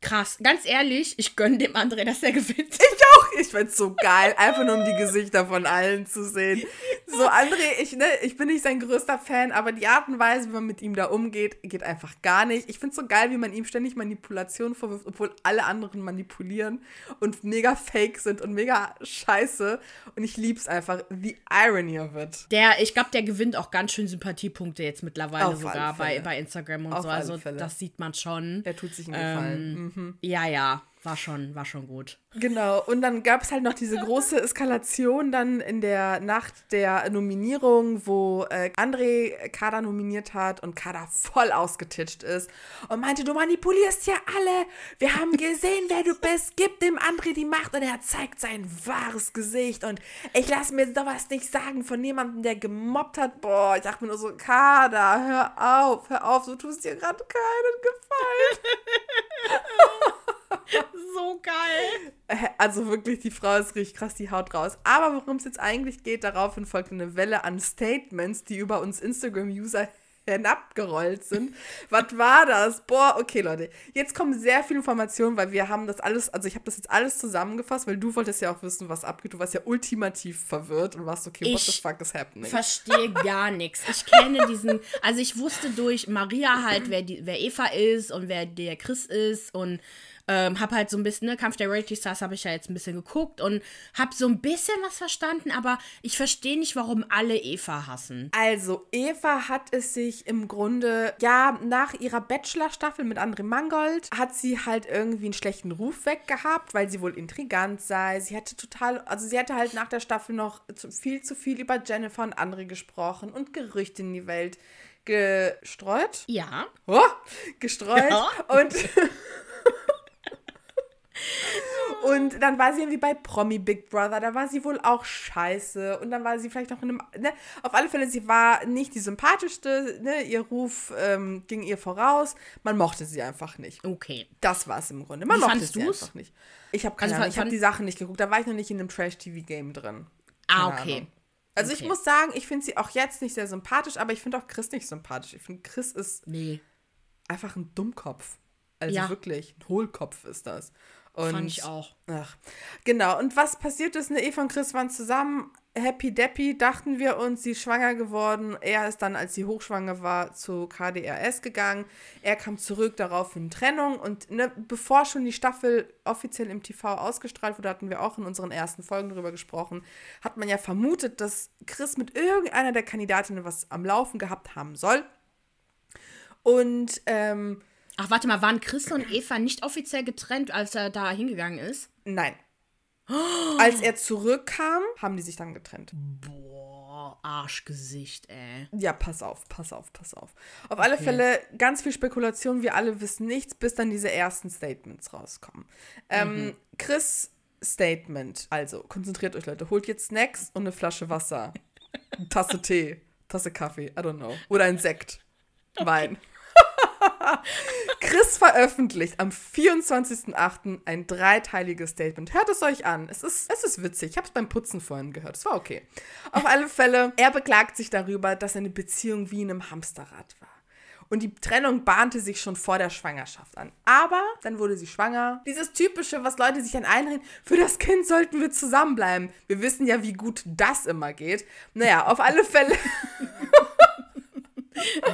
Speaker 2: Krass, ganz ehrlich, ich gönne dem André, dass er gewinnt.
Speaker 1: Ich auch. Ich find's so geil, einfach nur um die Gesichter von allen zu sehen. So, André, ich, ne, ich bin nicht sein größter Fan, aber die Art und Weise, wie man mit ihm da umgeht, geht einfach gar nicht. Ich find's so geil, wie man ihm ständig Manipulation vorwirft, obwohl alle anderen manipulieren und mega fake sind und mega scheiße. Und ich lieb's einfach. The irony of it.
Speaker 2: Der, ich glaube, der gewinnt auch ganz schön Sympathiepunkte jetzt mittlerweile
Speaker 1: Auf
Speaker 2: sogar bei, bei Instagram und
Speaker 1: Auf
Speaker 2: so. Also das sieht man schon.
Speaker 1: Er tut sich einen Gefallen.
Speaker 2: Ähm,
Speaker 1: Mhm.
Speaker 2: Ja, ja, war schon, war schon gut.
Speaker 1: Genau, und dann gab es halt noch diese große Eskalation dann in der Nacht der Nominierung, wo äh, André Kada nominiert hat und Kada voll ausgetitscht ist und meinte, du manipulierst ja alle, wir haben gesehen, wer du bist, gib dem André die Macht und er zeigt sein wahres Gesicht und ich lasse mir sowas nicht sagen von jemandem, der gemobbt hat. Boah, ich dachte mir nur so, Kada, hör auf, hör auf, du tust dir gerade keinen Gefallen.
Speaker 2: So geil.
Speaker 1: Also wirklich, die Frau ist richtig krass, die haut raus. Aber worum es jetzt eigentlich geht, daraufhin folgt eine Welle an Statements, die über uns Instagram-User hinabgerollt sind. Was war das? Boah, okay, Leute. Jetzt kommen sehr viele Informationen, weil wir haben das alles, also ich habe das jetzt alles zusammengefasst, weil du wolltest ja auch wissen, was abgeht. Du warst ja ultimativ verwirrt und warst okay, what the
Speaker 2: Ich
Speaker 1: fuck is happening?
Speaker 2: Verstehe gar nichts. Ich kenne diesen, also ich wusste durch Maria halt, wer, die, wer Eva ist und wer der Chris ist und ähm, hab halt so ein bisschen, ne, Kampf der Reality Stars habe ich ja jetzt ein bisschen geguckt und hab so ein bisschen was verstanden, aber ich verstehe nicht, warum alle Eva hassen.
Speaker 1: Also, Eva hat es sich im Grunde, ja, nach ihrer Bachelor-Staffel mit André Mangold, hat sie halt irgendwie einen schlechten Ruf weggehabt, weil sie wohl intrigant sei. Sie hatte total, also sie hatte halt nach der Staffel noch viel zu viel über Jennifer und André gesprochen und Gerüchte in die Welt gestreut.
Speaker 2: Ja.
Speaker 1: Oh, gestreut.
Speaker 2: Ja.
Speaker 1: Und. Und dann war sie irgendwie bei Promi Big Brother, da war sie wohl auch scheiße. Und dann war sie vielleicht noch in einem. Ne? Auf alle Fälle, sie war nicht die sympathischste, ne? Ihr Ruf ähm, ging ihr voraus. Man mochte sie einfach nicht.
Speaker 2: Okay.
Speaker 1: Das war es im Grunde. Man
Speaker 2: Wie
Speaker 1: mochte sie
Speaker 2: du's?
Speaker 1: einfach nicht. Ich habe keine
Speaker 2: Also,
Speaker 1: Ahnung, ich habe die Sachen nicht geguckt. Da war ich noch nicht in einem Trash-TV-Game drin.
Speaker 2: Ah, okay.
Speaker 1: Ahnung. Also ich
Speaker 2: Okay.
Speaker 1: muss sagen, ich finde sie auch jetzt nicht sehr sympathisch, aber ich finde auch Chris nicht sympathisch. Ich finde, Chris ist
Speaker 2: Nee,
Speaker 1: einfach ein Dummkopf. Also
Speaker 2: Ja.
Speaker 1: wirklich, ein Hohlkopf ist das. Und,
Speaker 2: fand ich auch.
Speaker 1: Ach, genau. Und was passiert ist, ne, Eva und Chris waren zusammen, happy deppy, dachten wir uns, sie ist schwanger geworden. Er ist dann, als sie hochschwanger war, zu KDRS gegangen. Er kam zurück, daraufhin Trennung. Und ne, bevor schon die Staffel offiziell im TV ausgestrahlt wurde, hatten wir auch in unseren ersten Folgen darüber gesprochen, hat man ja vermutet, dass Chris mit irgendeiner der Kandidatinnen was am Laufen gehabt haben soll. Und ähm,
Speaker 2: Ach, warte mal, waren Chris und Eva nicht offiziell getrennt, als er da hingegangen ist?
Speaker 1: Nein. Als er zurückkam, haben die sich dann getrennt.
Speaker 2: Boah, Arschgesicht, ey.
Speaker 1: Ja, pass auf, pass auf, pass auf. Auf alle Fälle ganz viel Spekulation, wir alle wissen nichts, bis dann diese ersten Statements rauskommen. Ähm, Chris Statement, also konzentriert euch Leute, holt jetzt Snacks und eine Flasche Wasser, Tasse Tee, Tasse Kaffee, I don't know, oder ein Sekt, Wein. Chris veröffentlicht am 24.08. ein dreiteiliges Statement. Hört es euch an. Es ist, es ist witzig. Ich habe es beim Putzen vorhin gehört. Es war okay. Auf alle Fälle, er beklagt sich darüber, dass seine Beziehung wie in einem Hamsterrad war. Und die Trennung bahnte sich schon vor der Schwangerschaft an. Aber dann wurde sie schwanger. Dieses typische, was Leute sich dann einreden, für das Kind sollten wir zusammenbleiben. Wir wissen ja, wie gut das immer geht. Naja, auf alle Fälle.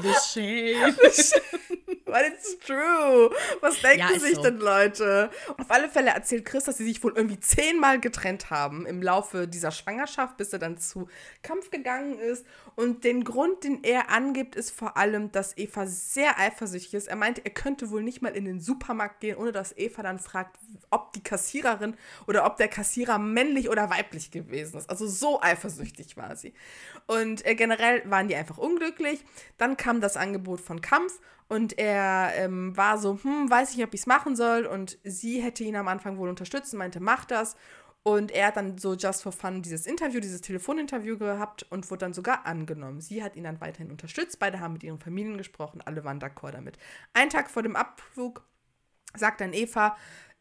Speaker 2: The shame.
Speaker 1: But it's true. Was denken
Speaker 2: Ja,
Speaker 1: sich
Speaker 2: so.
Speaker 1: denn Leute? Auf alle Fälle erzählt Chris, dass sie sich wohl irgendwie zehnmal getrennt haben im Laufe dieser Schwangerschaft, bis er dann zu Kampf gegangen ist. Und den Grund, den er angibt, ist vor allem, dass Eva sehr eifersüchtig ist. Er meinte, er könnte wohl nicht mal in den Supermarkt gehen, ohne dass Eva dann fragt, ob die Kassiererin oder ob der Kassierer männlich oder weiblich gewesen ist. Also so eifersüchtig war sie. Und äh, generell waren die einfach unglücklich. Dann kam das Angebot von Kampf und er ähm, war so, hm, weiß ich nicht, ob ich es machen soll. Und sie hätte ihn am Anfang wohl unterstützt, meinte, mach das. Und er hat dann so just for fun dieses Interview, dieses Telefoninterview gehabt und wurde dann sogar angenommen. Sie hat ihn dann weiterhin unterstützt. Beide haben mit ihren Familien gesprochen, alle waren d'accord damit. Ein Tag vor dem Abflug sagt dann Eva,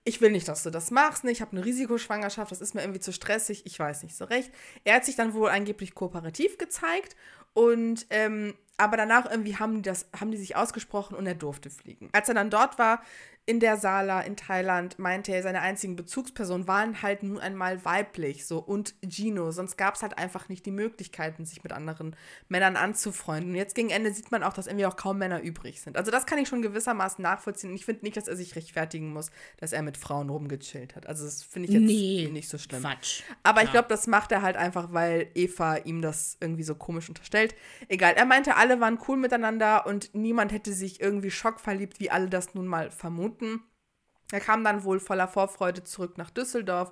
Speaker 1: ich will nicht, dass du das machst, ne? ich habe eine Risikoschwangerschaft, das ist mir irgendwie zu stressig, ich weiß nicht so recht. Er hat sich dann wohl angeblich kooperativ gezeigt und ähm, aber danach irgendwie haben die, das, haben die sich ausgesprochen und er durfte fliegen. Als er dann dort war, in der Sala in Thailand meinte er, seine einzigen Bezugspersonen waren halt nun einmal weiblich, so und Gino. Sonst gab es halt einfach nicht die Möglichkeiten, sich mit anderen Männern anzufreunden. Und jetzt gegen Ende sieht man auch, dass irgendwie auch kaum Männer übrig sind. Also das kann ich schon gewissermaßen nachvollziehen. Und ich finde nicht, dass er sich rechtfertigen muss, dass er mit Frauen rumgechillt hat. Also das finde ich jetzt nee, nicht so schlimm. Quatsch. Aber ja. ich glaube, das macht er halt einfach, weil Eva ihm das irgendwie so komisch unterstellt. Egal, er meinte, alle waren cool miteinander und niemand hätte sich irgendwie schockverliebt, wie alle das nun mal vermuten Minuten. Er kam dann wohl voller Vorfreude zurück nach Düsseldorf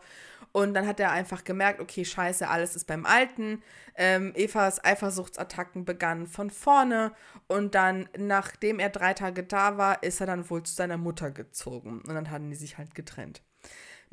Speaker 1: und dann hat er einfach gemerkt, okay, scheiße, alles ist beim Alten. Ähm, Evas Eifersuchtsattacken begannen von vorne und dann, nachdem er drei Tage da war, ist er dann wohl zu seiner Mutter gezogen und dann hatten die sich halt getrennt.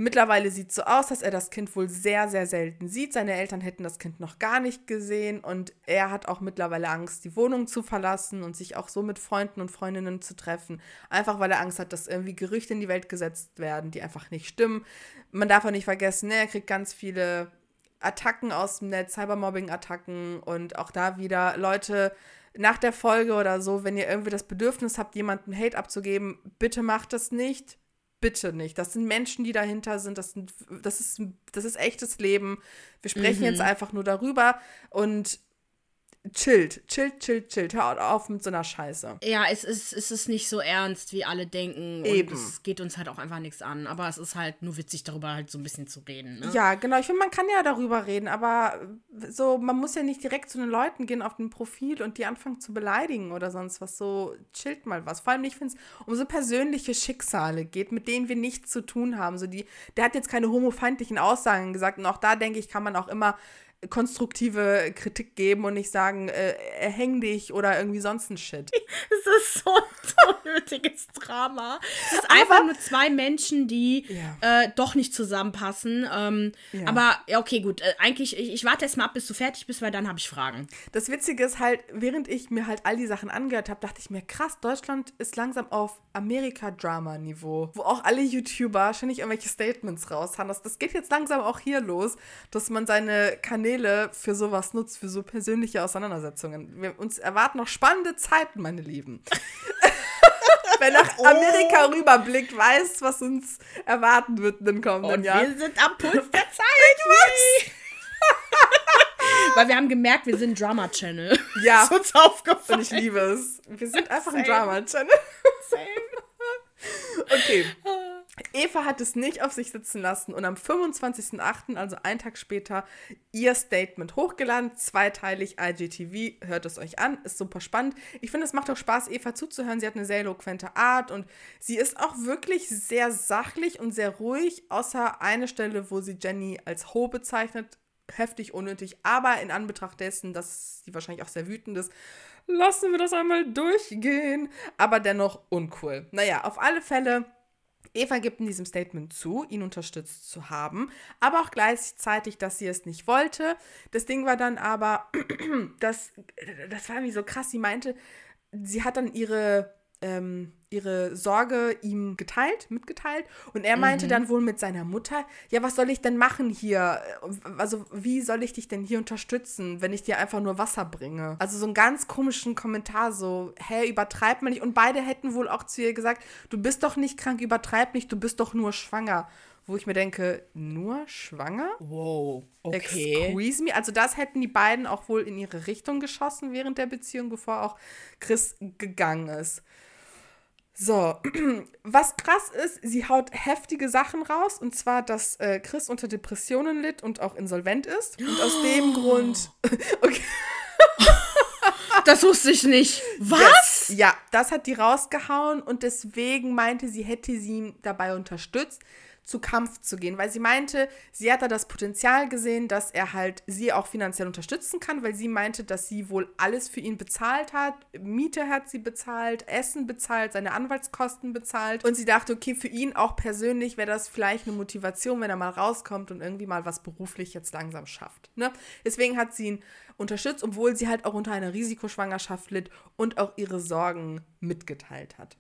Speaker 1: Mittlerweile sieht es so aus, dass er das Kind wohl sehr, sehr selten sieht. Seine Eltern hätten das Kind noch gar nicht gesehen und er hat auch mittlerweile Angst, die Wohnung zu verlassen und sich auch so mit Freunden und Freundinnen zu treffen. Einfach weil er Angst hat, dass irgendwie Gerüchte in die Welt gesetzt werden, die einfach nicht stimmen. Man darf auch nicht vergessen, ne, er kriegt ganz viele Attacken aus dem Netz, Cybermobbing-Attacken und auch da wieder Leute nach der Folge oder so, wenn ihr irgendwie das Bedürfnis habt, jemandem Hate abzugeben, bitte macht das nicht bitte nicht. Das sind Menschen, die dahinter sind. Das, sind, das, ist, das ist echtes Leben. Wir sprechen mhm. jetzt einfach nur darüber und chillt, chillt, chillt, chillt. Hör auf mit so einer Scheiße.
Speaker 2: Ja, es ist, es ist nicht so ernst, wie alle denken. Eben. Und es geht uns halt auch einfach nichts an. Aber es ist halt nur witzig, darüber halt so ein bisschen zu reden. Ne?
Speaker 1: Ja, genau. Ich finde, man kann ja darüber reden, aber so, man muss ja nicht direkt zu den Leuten gehen auf dem Profil und die anfangen zu beleidigen oder sonst was. So, chillt mal was. Vor allem nicht, wenn es um so persönliche Schicksale geht, mit denen wir nichts zu tun haben. So die, der hat jetzt keine homofeindlichen Aussagen gesagt. Und auch da, denke ich, kann man auch immer konstruktive Kritik geben und nicht sagen, äh, häng dich oder irgendwie sonst ein Shit.
Speaker 2: Es ist so ein unnötiges Drama. Es ist einfach nur zwei Menschen, die ja. äh, doch nicht zusammenpassen. Ähm, ja. Aber ja, okay, gut. Äh, eigentlich, ich, ich, warte erst mal ab, bis du fertig bist, weil dann habe ich Fragen.
Speaker 1: Das Witzige ist halt, während ich mir halt all die Sachen angehört habe, dachte ich mir, krass, Deutschland ist langsam auf Amerika-Drama-Niveau, wo auch alle YouTuber ständig irgendwelche Statements raushauen. Das, das geht jetzt langsam auch hier los, dass man seine Kanäle Kanäle für sowas nutzt, für so persönliche Auseinandersetzungen. Wir, uns erwarten noch spannende Zeiten, meine Lieben. Wer nach Amerika oh. rüberblickt, weiß, was uns erwarten wird in den kommenden
Speaker 2: Und Jahren. wir sind am Puls der Zeit. Weil wir haben gemerkt, wir sind ein Drama-Channel.
Speaker 1: Ja. ist uns aufgefallen. Und ich liebe es. Wir sind einfach Same. ein Drama-Channel. Same. Okay. Eva hat es nicht auf sich sitzen lassen und am 25.08., also einen Tag später, ihr Statement hochgeladen, zweiteilig IGTV. Hört es euch an, ist super spannend. Ich finde, es macht auch Spaß, Eva zuzuhören. Sie hat eine sehr eloquente Art und sie ist auch wirklich sehr sachlich und sehr ruhig, außer eine Stelle, wo sie Jenny als Ho bezeichnet. Heftig unnötig, aber in Anbetracht dessen, dass sie wahrscheinlich auch sehr wütend ist, lassen wir das einmal durchgehen. Aber dennoch uncool. Naja, auf alle Fälle Eva gibt in diesem Statement zu, ihn unterstützt zu haben, aber auch gleichzeitig, dass sie es nicht wollte. Das Ding war dann aber, dass, das war irgendwie so krass, sie meinte, sie hat dann ihre ähm, ihre Sorge ihm geteilt, mitgeteilt. Und er meinte mhm. dann wohl mit seiner Mutter, ja, was soll ich denn machen hier? Also, wie soll ich dich denn hier unterstützen, wenn ich dir einfach nur Wasser bringe? Also so einen ganz komischen Kommentar, so, hä, übertreib mal nicht. Und beide hätten wohl auch zu ihr gesagt, du bist doch nicht krank, übertreib nicht, du bist doch nur schwanger. Wo ich mir denke, nur schwanger?
Speaker 2: Wow, okay.
Speaker 1: Excuse me. Also das hätten die beiden auch wohl in ihre Richtung geschossen während der Beziehung, bevor auch Chris gegangen ist. So, was krass ist, sie haut heftige Sachen raus und zwar, dass äh, Chris unter Depressionen litt und auch insolvent ist. Und aus dem Grund. okay.
Speaker 2: Das wusste ich nicht. Was?
Speaker 1: Yes. Ja, das hat die rausgehauen und deswegen meinte sie, hätte sie ihn dabei unterstützt. Zu Kampf zu gehen, weil sie meinte, sie hat da das Potenzial gesehen, dass er halt sie auch finanziell unterstützen kann, weil sie meinte, dass sie wohl alles für ihn bezahlt hat. Miete hat sie bezahlt, Essen bezahlt, seine Anwaltskosten bezahlt. Und sie dachte, okay, für ihn auch persönlich wäre das vielleicht eine Motivation, wenn er mal rauskommt und irgendwie mal was beruflich jetzt langsam schafft. Ne? Deswegen hat sie ihn unterstützt, obwohl sie halt auch unter einer Risikoschwangerschaft litt und auch ihre Sorgen mitgeteilt hat.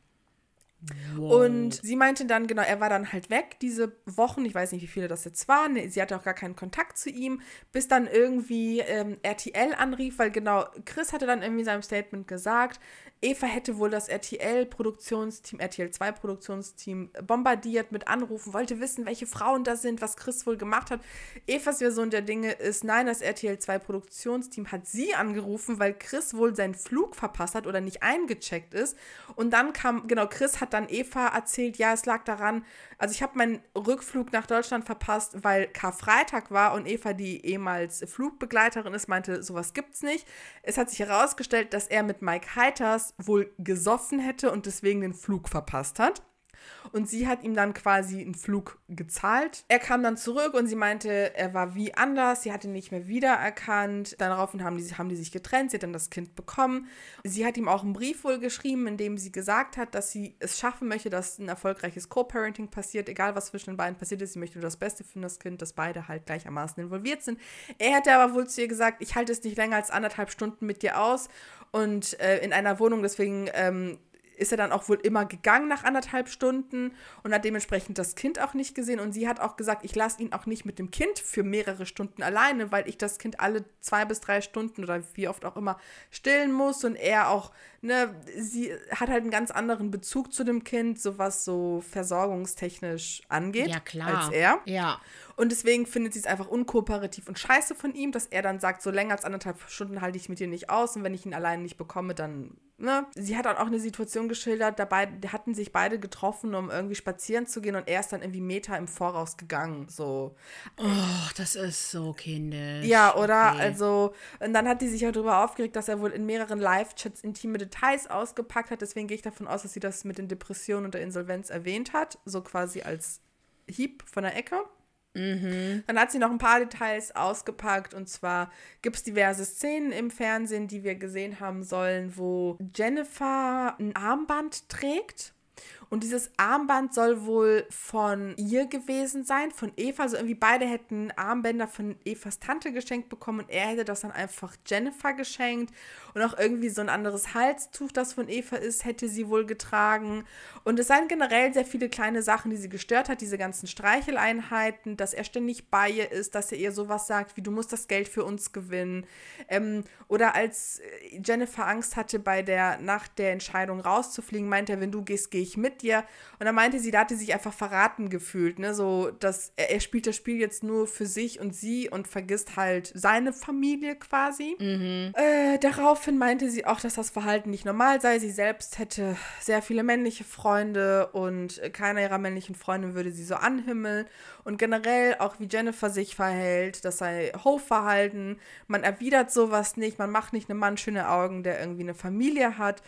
Speaker 1: Wow. Und sie meinte dann, genau, er war dann halt weg diese Wochen, ich weiß nicht, wie viele das jetzt waren, sie hatte auch gar keinen Kontakt zu ihm, bis dann irgendwie ähm, RTL anrief, weil genau, Chris hatte dann irgendwie in seinem Statement gesagt, Eva hätte wohl das RTL-Produktionsteam, RTL2-Produktionsteam bombardiert mit Anrufen, wollte wissen, welche Frauen da sind, was Chris wohl gemacht hat. Evas Version der Dinge ist, nein, das RTL2-Produktionsteam hat sie angerufen, weil Chris wohl seinen Flug verpasst hat oder nicht eingecheckt ist. Und dann kam, genau, Chris hat dann Eva erzählt, ja, es lag daran, also ich habe meinen Rückflug nach Deutschland verpasst, weil Karfreitag war und Eva, die ehemals Flugbegleiterin ist, meinte, sowas gibt's nicht. Es hat sich herausgestellt, dass er mit Mike Heiters wohl gesoffen hätte und deswegen den Flug verpasst hat. Und sie hat ihm dann quasi einen Flug gezahlt. Er kam dann zurück und sie meinte, er war wie anders. Sie hat ihn nicht mehr wiedererkannt. Daraufhin haben die, haben die sich getrennt. Sie hat dann das Kind bekommen. Sie hat ihm auch einen Brief wohl geschrieben, in dem sie gesagt hat, dass sie es schaffen möchte, dass ein erfolgreiches Co-Parenting passiert. Egal, was zwischen den beiden passiert ist. Sie möchte nur das Beste für das Kind, dass beide halt gleichermaßen involviert sind. Er hätte aber wohl zu ihr gesagt, ich halte es nicht länger als anderthalb Stunden mit dir aus und äh, in einer Wohnung. Deswegen ähm, ist er dann auch wohl immer gegangen nach anderthalb Stunden und hat dementsprechend das Kind auch nicht gesehen. Und sie hat auch gesagt, ich lasse ihn auch nicht mit dem Kind für mehrere Stunden alleine, weil ich das Kind alle zwei bis drei Stunden oder wie oft auch immer stillen muss. Und er auch, ne, sie hat halt einen ganz anderen Bezug zu dem Kind, so was so versorgungstechnisch angeht,
Speaker 2: ja, klar.
Speaker 1: als er.
Speaker 2: Ja.
Speaker 1: Und deswegen findet sie es einfach unkooperativ und scheiße von ihm, dass er dann sagt, so länger als anderthalb Stunden halte ich mit dir nicht aus und wenn ich ihn alleine nicht bekomme, dann Ne? Sie hat auch eine Situation geschildert, dabei hatten sich beide getroffen, um irgendwie spazieren zu gehen und er ist dann irgendwie Meter im Voraus gegangen. So.
Speaker 2: Oh, das ist so kindisch.
Speaker 1: Ja, oder? Okay. Also, und dann hat die sich auch darüber aufgeregt, dass er wohl in mehreren Live-Chats intime Details ausgepackt hat. Deswegen gehe ich davon aus, dass sie das mit den Depressionen und der Insolvenz erwähnt hat. So quasi als Hieb von der Ecke. Mhm. Dann hat sie noch ein paar Details ausgepackt und zwar gibt es diverse Szenen im Fernsehen, die wir gesehen haben sollen, wo Jennifer ein Armband trägt und dieses Armband soll wohl von ihr gewesen sein, von Eva. Also irgendwie beide hätten Armbänder von Evas Tante geschenkt bekommen und er hätte das dann einfach Jennifer geschenkt. Und auch irgendwie so ein anderes Halstuch, das von Eva ist, hätte sie wohl getragen. Und es seien generell sehr viele kleine Sachen, die sie gestört hat. Diese ganzen Streicheleinheiten, dass er ständig bei ihr ist, dass er ihr sowas sagt wie, du musst das Geld für uns gewinnen. Ähm, oder als Jennifer Angst hatte, bei der Nacht der Entscheidung rauszufliegen, meinte er, wenn du gehst, gehe ich mit dir. Und dann meinte sie, da hatte sich einfach verraten gefühlt, ne? So, dass er, er, spielt das Spiel jetzt nur für sich und sie und vergisst halt seine Familie quasi. Mhm. Äh, daraufhin meinte sie auch, dass das Verhalten nicht normal sei. Sie selbst hätte sehr viele männliche Freunde und keiner ihrer männlichen Freunde würde sie so anhimmeln. Und generell auch wie Jennifer sich verhält, das sei Ho-Verhalten. Man erwidert sowas nicht, man macht nicht einem Mann schöne Augen, der irgendwie eine Familie hat.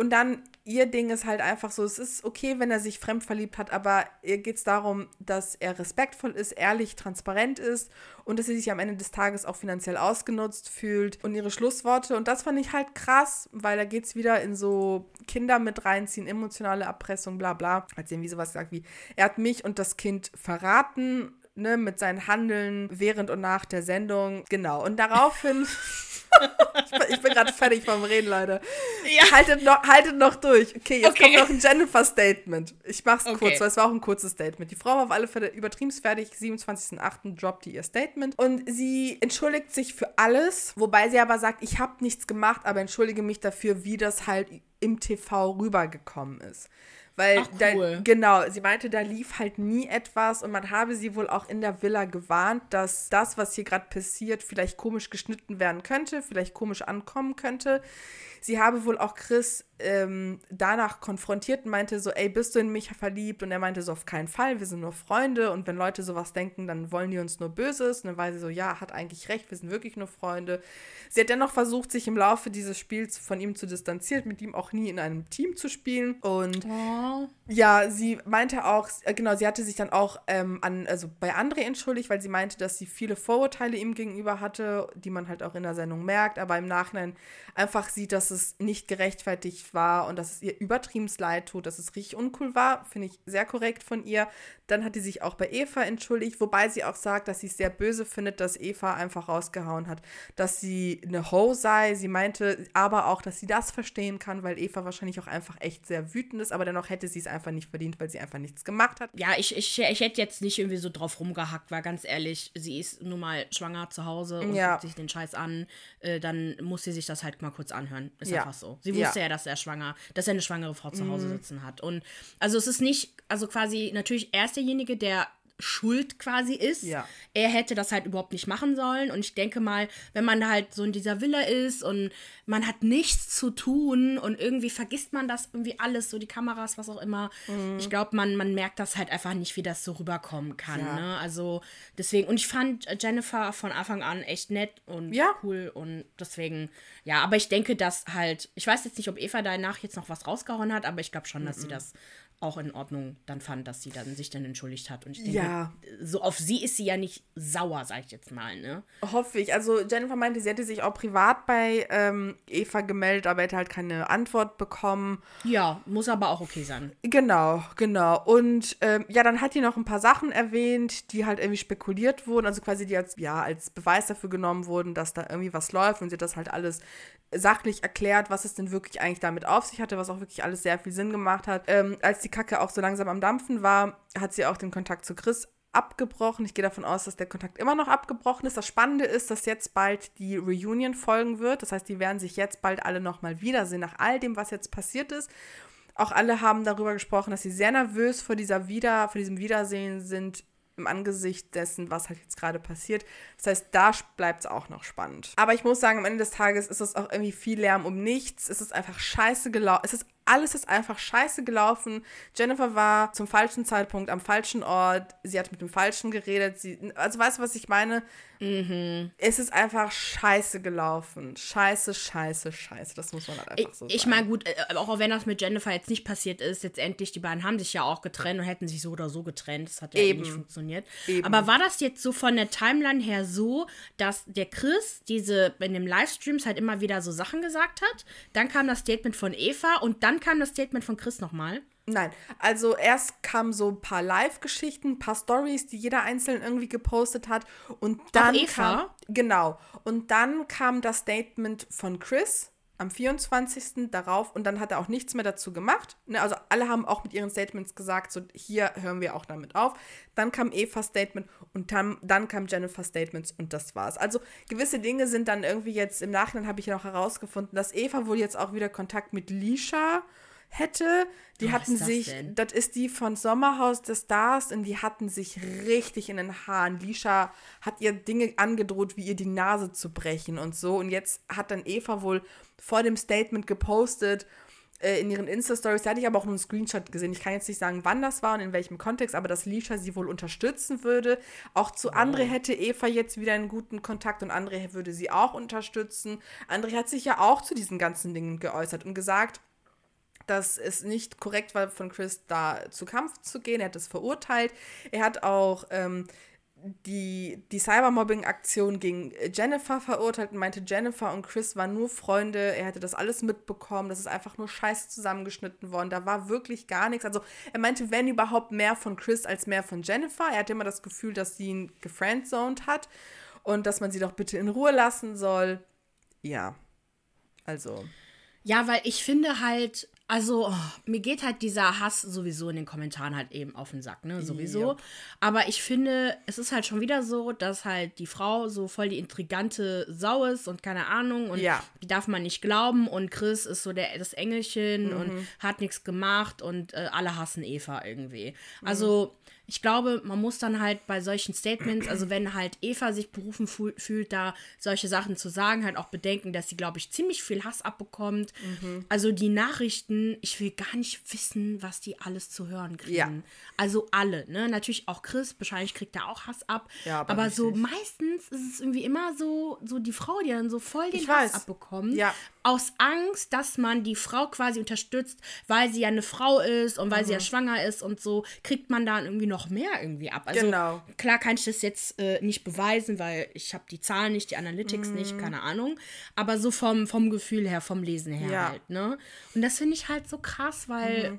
Speaker 1: Und dann, ihr Ding ist halt einfach so, es ist okay, wenn er sich fremd verliebt hat, aber ihr geht es darum, dass er respektvoll ist, ehrlich, transparent ist und dass sie sich am Ende des Tages auch finanziell ausgenutzt fühlt. Und ihre Schlussworte, und das fand ich halt krass, weil da geht es wieder in so Kinder mit reinziehen, emotionale Erpressung, bla bla. Hat sie irgendwie sowas gesagt wie, er hat mich und das Kind verraten, ne, mit seinen Handeln während und nach der Sendung. Genau. Und daraufhin. ich bin gerade fertig vom Reden, Leute. Ja. Haltet, noch, haltet noch durch. Okay, jetzt okay. kommt noch ein Jennifer-Statement. Ich mach's okay. kurz, weil es war auch ein kurzes Statement. Die Frau war auf alle Fälle übertrieben fertig. 27.08. droppt ihr Statement. Und sie entschuldigt sich für alles, wobei sie aber sagt, ich habe nichts gemacht, aber entschuldige mich dafür, wie das halt im TV rübergekommen ist. Weil Ach, cool. da, genau, sie meinte, da lief halt nie etwas und man habe sie wohl auch in der Villa gewarnt, dass das, was hier gerade passiert, vielleicht komisch geschnitten werden könnte, vielleicht komisch ankommen könnte. Sie habe wohl auch Chris ähm, danach konfrontiert und meinte so, ey, bist du in mich verliebt? Und er meinte so, auf keinen Fall, wir sind nur Freunde und wenn Leute sowas denken, dann wollen die uns nur Böses. Und dann war sie so, ja, hat eigentlich recht, wir sind wirklich nur Freunde. Sie hat dennoch versucht, sich im Laufe dieses Spiels von ihm zu distanzieren, mit ihm auch nie in einem Team zu spielen. Und oh. ja, sie meinte auch, äh, genau, sie hatte sich dann auch ähm, an, also bei André entschuldigt, weil sie meinte, dass sie viele Vorurteile ihm gegenüber hatte, die man halt auch in der Sendung merkt, aber im Nachhinein einfach sieht, dass es nicht gerechtfertigt war und dass es ihr übertrieben leid tut, dass es richtig uncool war, finde ich sehr korrekt von ihr. Dann hat sie sich auch bei Eva entschuldigt, wobei sie auch sagt, dass sie es sehr böse findet, dass Eva einfach rausgehauen hat, dass sie eine Ho sei. Sie meinte aber auch, dass sie das verstehen kann, weil Eva wahrscheinlich auch einfach echt sehr wütend ist, aber dennoch hätte sie es einfach nicht verdient, weil sie einfach nichts gemacht hat.
Speaker 2: Ja, ich, ich, ich hätte jetzt nicht irgendwie so drauf rumgehackt, weil ganz ehrlich, sie ist nun mal schwanger zu Hause und ja. guckt sich den Scheiß an, äh, dann muss sie sich das halt mal kurz anhören. Ist ja. einfach so. Sie wusste ja. ja, dass er schwanger, dass er eine schwangere Frau zu Hause mhm. sitzen hat. Und also es ist nicht, also quasi natürlich er ist derjenige, der schuld quasi ist. Ja. Er hätte das halt überhaupt nicht machen sollen. Und ich denke mal, wenn man halt so in dieser Villa ist und man hat nichts zu tun und irgendwie vergisst man das irgendwie alles, so die Kameras, was auch immer. Mhm. Ich glaube, man, man merkt das halt einfach nicht, wie das so rüberkommen kann. Ja. Ne? Also deswegen, und ich fand Jennifer von Anfang an echt nett und ja. cool und deswegen, ja, aber ich denke, dass halt, ich weiß jetzt nicht, ob Eva danach jetzt noch was rausgehauen hat, aber ich glaube schon, dass mhm. sie das auch in Ordnung dann fand, dass sie dann sich dann entschuldigt hat. Und ich denke, ja. so auf sie ist sie ja nicht sauer, sag ich jetzt mal, ne?
Speaker 1: Hoffe ich. Also Jennifer meinte, sie hätte sich auch privat bei ähm, Eva gemeldet, aber hätte halt keine Antwort bekommen.
Speaker 2: Ja, muss aber auch okay sein.
Speaker 1: Genau, genau. Und ähm, ja, dann hat die noch ein paar Sachen erwähnt, die halt irgendwie spekuliert wurden, also quasi die als, ja, als Beweis dafür genommen wurden, dass da irgendwie was läuft und sie hat das halt alles sachlich erklärt, was es denn wirklich eigentlich damit auf sich hatte, was auch wirklich alles sehr viel Sinn gemacht hat. Ähm, als die Kacke auch so langsam am Dampfen war, hat sie auch den Kontakt zu Chris abgebrochen. Ich gehe davon aus, dass der Kontakt immer noch abgebrochen ist. Das Spannende ist, dass jetzt bald die Reunion folgen wird. Das heißt, die werden sich jetzt bald alle nochmal wiedersehen, nach all dem, was jetzt passiert ist. Auch alle haben darüber gesprochen, dass sie sehr nervös vor dieser Wieder, vor diesem Wiedersehen sind im Angesicht dessen, was halt jetzt gerade passiert. Das heißt, da bleibt es auch noch spannend. Aber ich muss sagen, am Ende des Tages ist es auch irgendwie viel Lärm um nichts. Es ist einfach scheiße gelaufen. Es ist alles ist einfach scheiße gelaufen. Jennifer war zum falschen Zeitpunkt am falschen Ort. Sie hat mit dem Falschen geredet. Sie, also weißt du, was ich meine? Mhm. Es ist einfach scheiße gelaufen. Scheiße, scheiße, scheiße. Das muss man halt einfach so
Speaker 2: sagen. Ich meine, gut, äh, auch wenn das mit Jennifer jetzt nicht passiert ist, letztendlich, die beiden haben sich ja auch getrennt und hätten sich so oder so getrennt. Das hat ja Eben. nicht funktioniert. Eben. Aber war das jetzt so von der Timeline her so, dass der Chris diese in den Livestreams halt immer wieder so Sachen gesagt hat? Dann kam das Statement von Eva und dann kam das Statement von Chris nochmal?
Speaker 1: Nein, also erst kamen so ein paar Live-Geschichten, ein paar Stories, die jeder einzeln irgendwie gepostet hat. Und dann kam. Genau. Und dann kam das Statement von Chris am 24. darauf und dann hat er auch nichts mehr dazu gemacht. Ne, also alle haben auch mit ihren Statements gesagt, so hier hören wir auch damit auf. Dann kam Evas Statement und dann, dann kam Jennifer Statements und das war's. Also gewisse Dinge sind dann irgendwie jetzt im Nachhinein habe ich noch herausgefunden, dass Eva wohl jetzt auch wieder Kontakt mit Lisha hätte. Die oh, hatten sich, denn? das ist die von Sommerhaus des Stars und die hatten sich richtig in den Haaren. Lisha hat ihr Dinge angedroht, wie ihr die Nase zu brechen und so. Und jetzt hat dann Eva wohl vor dem Statement gepostet äh, in ihren Insta-Stories. Da hatte ich aber auch nur einen Screenshot gesehen. Ich kann jetzt nicht sagen, wann das war und in welchem Kontext, aber dass Lisha sie wohl unterstützen würde. Auch zu oh. André hätte Eva jetzt wieder einen guten Kontakt und André würde sie auch unterstützen. André hat sich ja auch zu diesen ganzen Dingen geäußert und gesagt, dass es nicht korrekt war, von Chris da zu Kampf zu gehen. Er hat es verurteilt. Er hat auch ähm, die, die Cybermobbing-Aktion gegen Jennifer verurteilt und meinte, Jennifer und Chris waren nur Freunde. Er hätte das alles mitbekommen. Das ist einfach nur scheiße zusammengeschnitten worden. Da war wirklich gar nichts. Also er meinte, wenn überhaupt mehr von Chris als mehr von Jennifer. Er hatte immer das Gefühl, dass sie ihn gefriendzoned hat und dass man sie doch bitte in Ruhe lassen soll. Ja, also.
Speaker 2: Ja, weil ich finde halt, also, oh, mir geht halt dieser Hass sowieso in den Kommentaren halt eben auf den Sack, ne? Sowieso. Yep. Aber ich finde, es ist halt schon wieder so, dass halt die Frau so voll die intrigante Sau ist und keine Ahnung und ja. die darf man nicht glauben und Chris ist so der, das Engelchen mhm. und hat nichts gemacht und äh, alle hassen Eva irgendwie. Also, ich glaube, man muss dann halt bei solchen Statements, also wenn halt Eva sich berufen fühlt, da solche Sachen zu sagen, halt auch bedenken, dass sie, glaube ich, ziemlich viel Hass abbekommt. Mhm. Also die Nachrichten, ich will gar nicht wissen, was die alles zu hören kriegen. Ja. Also alle, ne? Natürlich auch Chris, wahrscheinlich kriegt er auch Hass ab. Ja, aber, aber so meistens ist es irgendwie immer so, so die Frau, die dann so voll den ich Hass weiß. abbekommt. Ja. Aus Angst, dass man die Frau quasi unterstützt, weil sie ja eine Frau ist und weil mhm. sie ja schwanger ist und so, kriegt man dann irgendwie noch mehr irgendwie ab. Also genau. klar kann ich das jetzt äh, nicht beweisen, weil ich habe die Zahlen nicht, die Analytics mhm. nicht, keine Ahnung. Aber so vom, vom Gefühl her, vom Lesen her ja. halt, ne? Und das finde ich halt so krass, weil. Mhm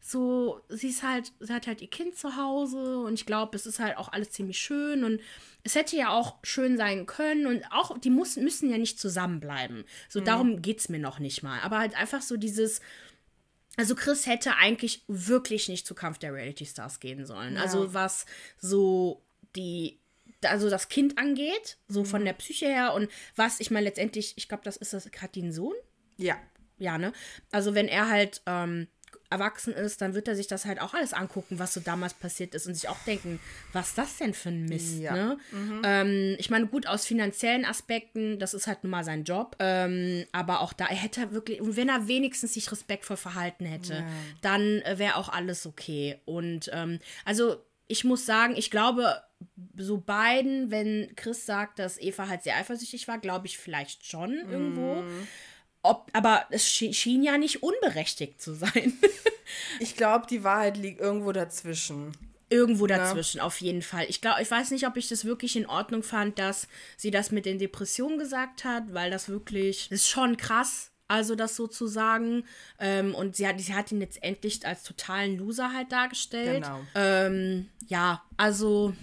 Speaker 2: so, sie ist halt, sie hat halt ihr Kind zu Hause und ich glaube, es ist halt auch alles ziemlich schön und es hätte ja auch schön sein können und auch, die muss, müssen ja nicht zusammenbleiben. So, mhm. darum geht es mir noch nicht mal. Aber halt einfach so dieses, also Chris hätte eigentlich wirklich nicht zu Kampf der Reality Stars gehen sollen. Ja. Also was so die also das Kind angeht, so von mhm. der Psyche her und was, ich meine, letztendlich, ich glaube, das ist das gerade den Sohn.
Speaker 1: Ja.
Speaker 2: Ja, ne? Also wenn er halt ähm, erwachsen ist, dann wird er sich das halt auch alles angucken, was so damals passiert ist und sich auch denken, was ist das denn für ein Mist, ja. ne? Mhm. Ähm, ich meine, gut, aus finanziellen Aspekten, das ist halt nun mal sein Job, ähm, aber auch da, er hätte wirklich, und wenn er wenigstens sich respektvoll verhalten hätte, ja. dann äh, wäre auch alles okay. Und ähm, also ich muss sagen, ich glaube, so beiden, wenn Chris sagt, dass Eva halt sehr eifersüchtig war, glaube ich vielleicht schon irgendwo. Mm. Ob, aber es schien ja nicht unberechtigt zu sein.
Speaker 1: ich glaube, die Wahrheit liegt irgendwo dazwischen.
Speaker 2: Irgendwo dazwischen, ja. auf jeden Fall. Ich glaube, ich weiß nicht, ob ich das wirklich in Ordnung fand, dass sie das mit den Depressionen gesagt hat, weil das wirklich, das ist schon krass, also das sozusagen. Ähm, und sie hat, sie hat ihn letztendlich als totalen Loser halt dargestellt. Genau. Ähm, ja, also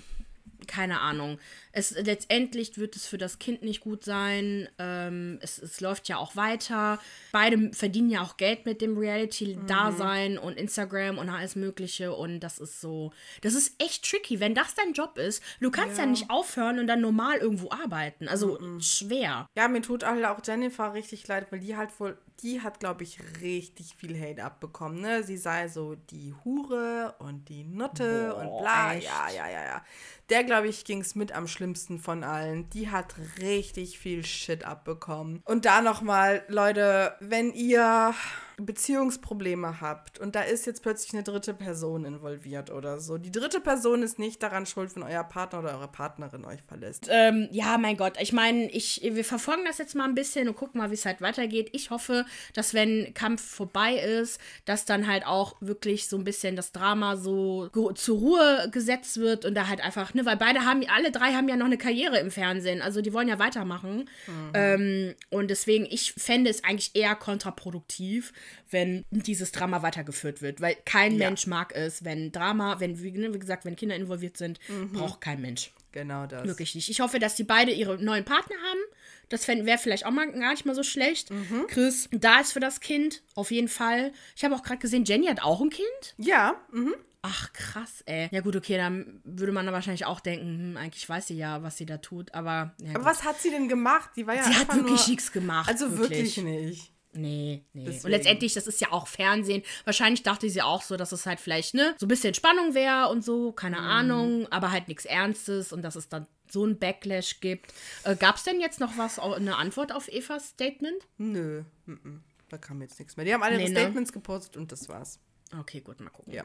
Speaker 2: keine Ahnung. Es, letztendlich wird es für das Kind nicht gut sein. Ähm, es, es läuft ja auch weiter. Beide verdienen ja auch Geld mit dem Reality-Dasein mhm. und Instagram und alles Mögliche. Und das ist so, das ist echt tricky. Wenn das dein Job ist, du kannst ja, ja nicht aufhören und dann normal irgendwo arbeiten. Also mhm. schwer.
Speaker 1: Ja, mir tut halt auch Jennifer richtig leid, weil die halt wohl die hat, glaube ich, richtig viel Hate abbekommen. Ne? Sie sei so die Hure und die Nutte Boah, und bla. Echt? Ja, ja, ja, ja. Der, glaube ich, ging es mit am schlimmsten von allen. Die hat richtig viel Shit abbekommen. Und da nochmal, Leute, wenn ihr Beziehungsprobleme habt und da ist jetzt plötzlich eine dritte Person involviert oder so. Die dritte Person ist nicht daran schuld, wenn euer Partner oder eure Partnerin euch verlässt.
Speaker 2: Ähm, ja, mein Gott. Ich meine, ich, wir verfolgen das jetzt mal ein bisschen und gucken mal, wie es halt weitergeht. Ich hoffe, dass wenn Kampf vorbei ist, dass dann halt auch wirklich so ein bisschen das Drama so zur Ruhe gesetzt wird und da halt einfach, ne, weil beide haben, alle drei haben ja noch eine Karriere im Fernsehen. Also die wollen ja weitermachen. Mhm. Ähm, und deswegen, ich fände es eigentlich eher kontraproduktiv, wenn dieses Drama weitergeführt wird. Weil kein ja. Mensch mag es, wenn Drama, wenn, wie, ne, wie gesagt, wenn Kinder involviert sind, mhm. braucht kein Mensch.
Speaker 1: Genau das.
Speaker 2: Wirklich nicht. Ich hoffe, dass die beide ihre neuen Partner haben. Das wäre vielleicht auch mal gar nicht mal so schlecht. Mhm. Chris, da ist für das Kind, auf jeden Fall. Ich habe auch gerade gesehen, Jenny hat auch ein Kind.
Speaker 1: Ja. Mhm.
Speaker 2: Ach, krass, ey. Ja, gut, okay, dann würde man da wahrscheinlich auch denken, hm, eigentlich weiß sie ja, was sie da tut, aber. Ja,
Speaker 1: aber was hat sie denn gemacht? Die war ja
Speaker 2: Sie hat wirklich nichts gemacht.
Speaker 1: Also wirklich, wirklich nicht.
Speaker 2: Nee, nee. Deswegen. Und letztendlich, das ist ja auch Fernsehen. Wahrscheinlich dachte sie auch so, dass es halt vielleicht, ne, so ein bisschen Spannung wäre und so, keine mhm. Ahnung, aber halt nichts Ernstes und dass es dann so ein Backlash gibt. Äh, Gab es denn jetzt noch was, eine Antwort auf Evas Statement?
Speaker 1: Nö, m -m. da kam jetzt nichts mehr. Die haben alle nee, ne? Statements gepostet und das war's.
Speaker 2: Okay, gut, mal gucken.
Speaker 1: Ja.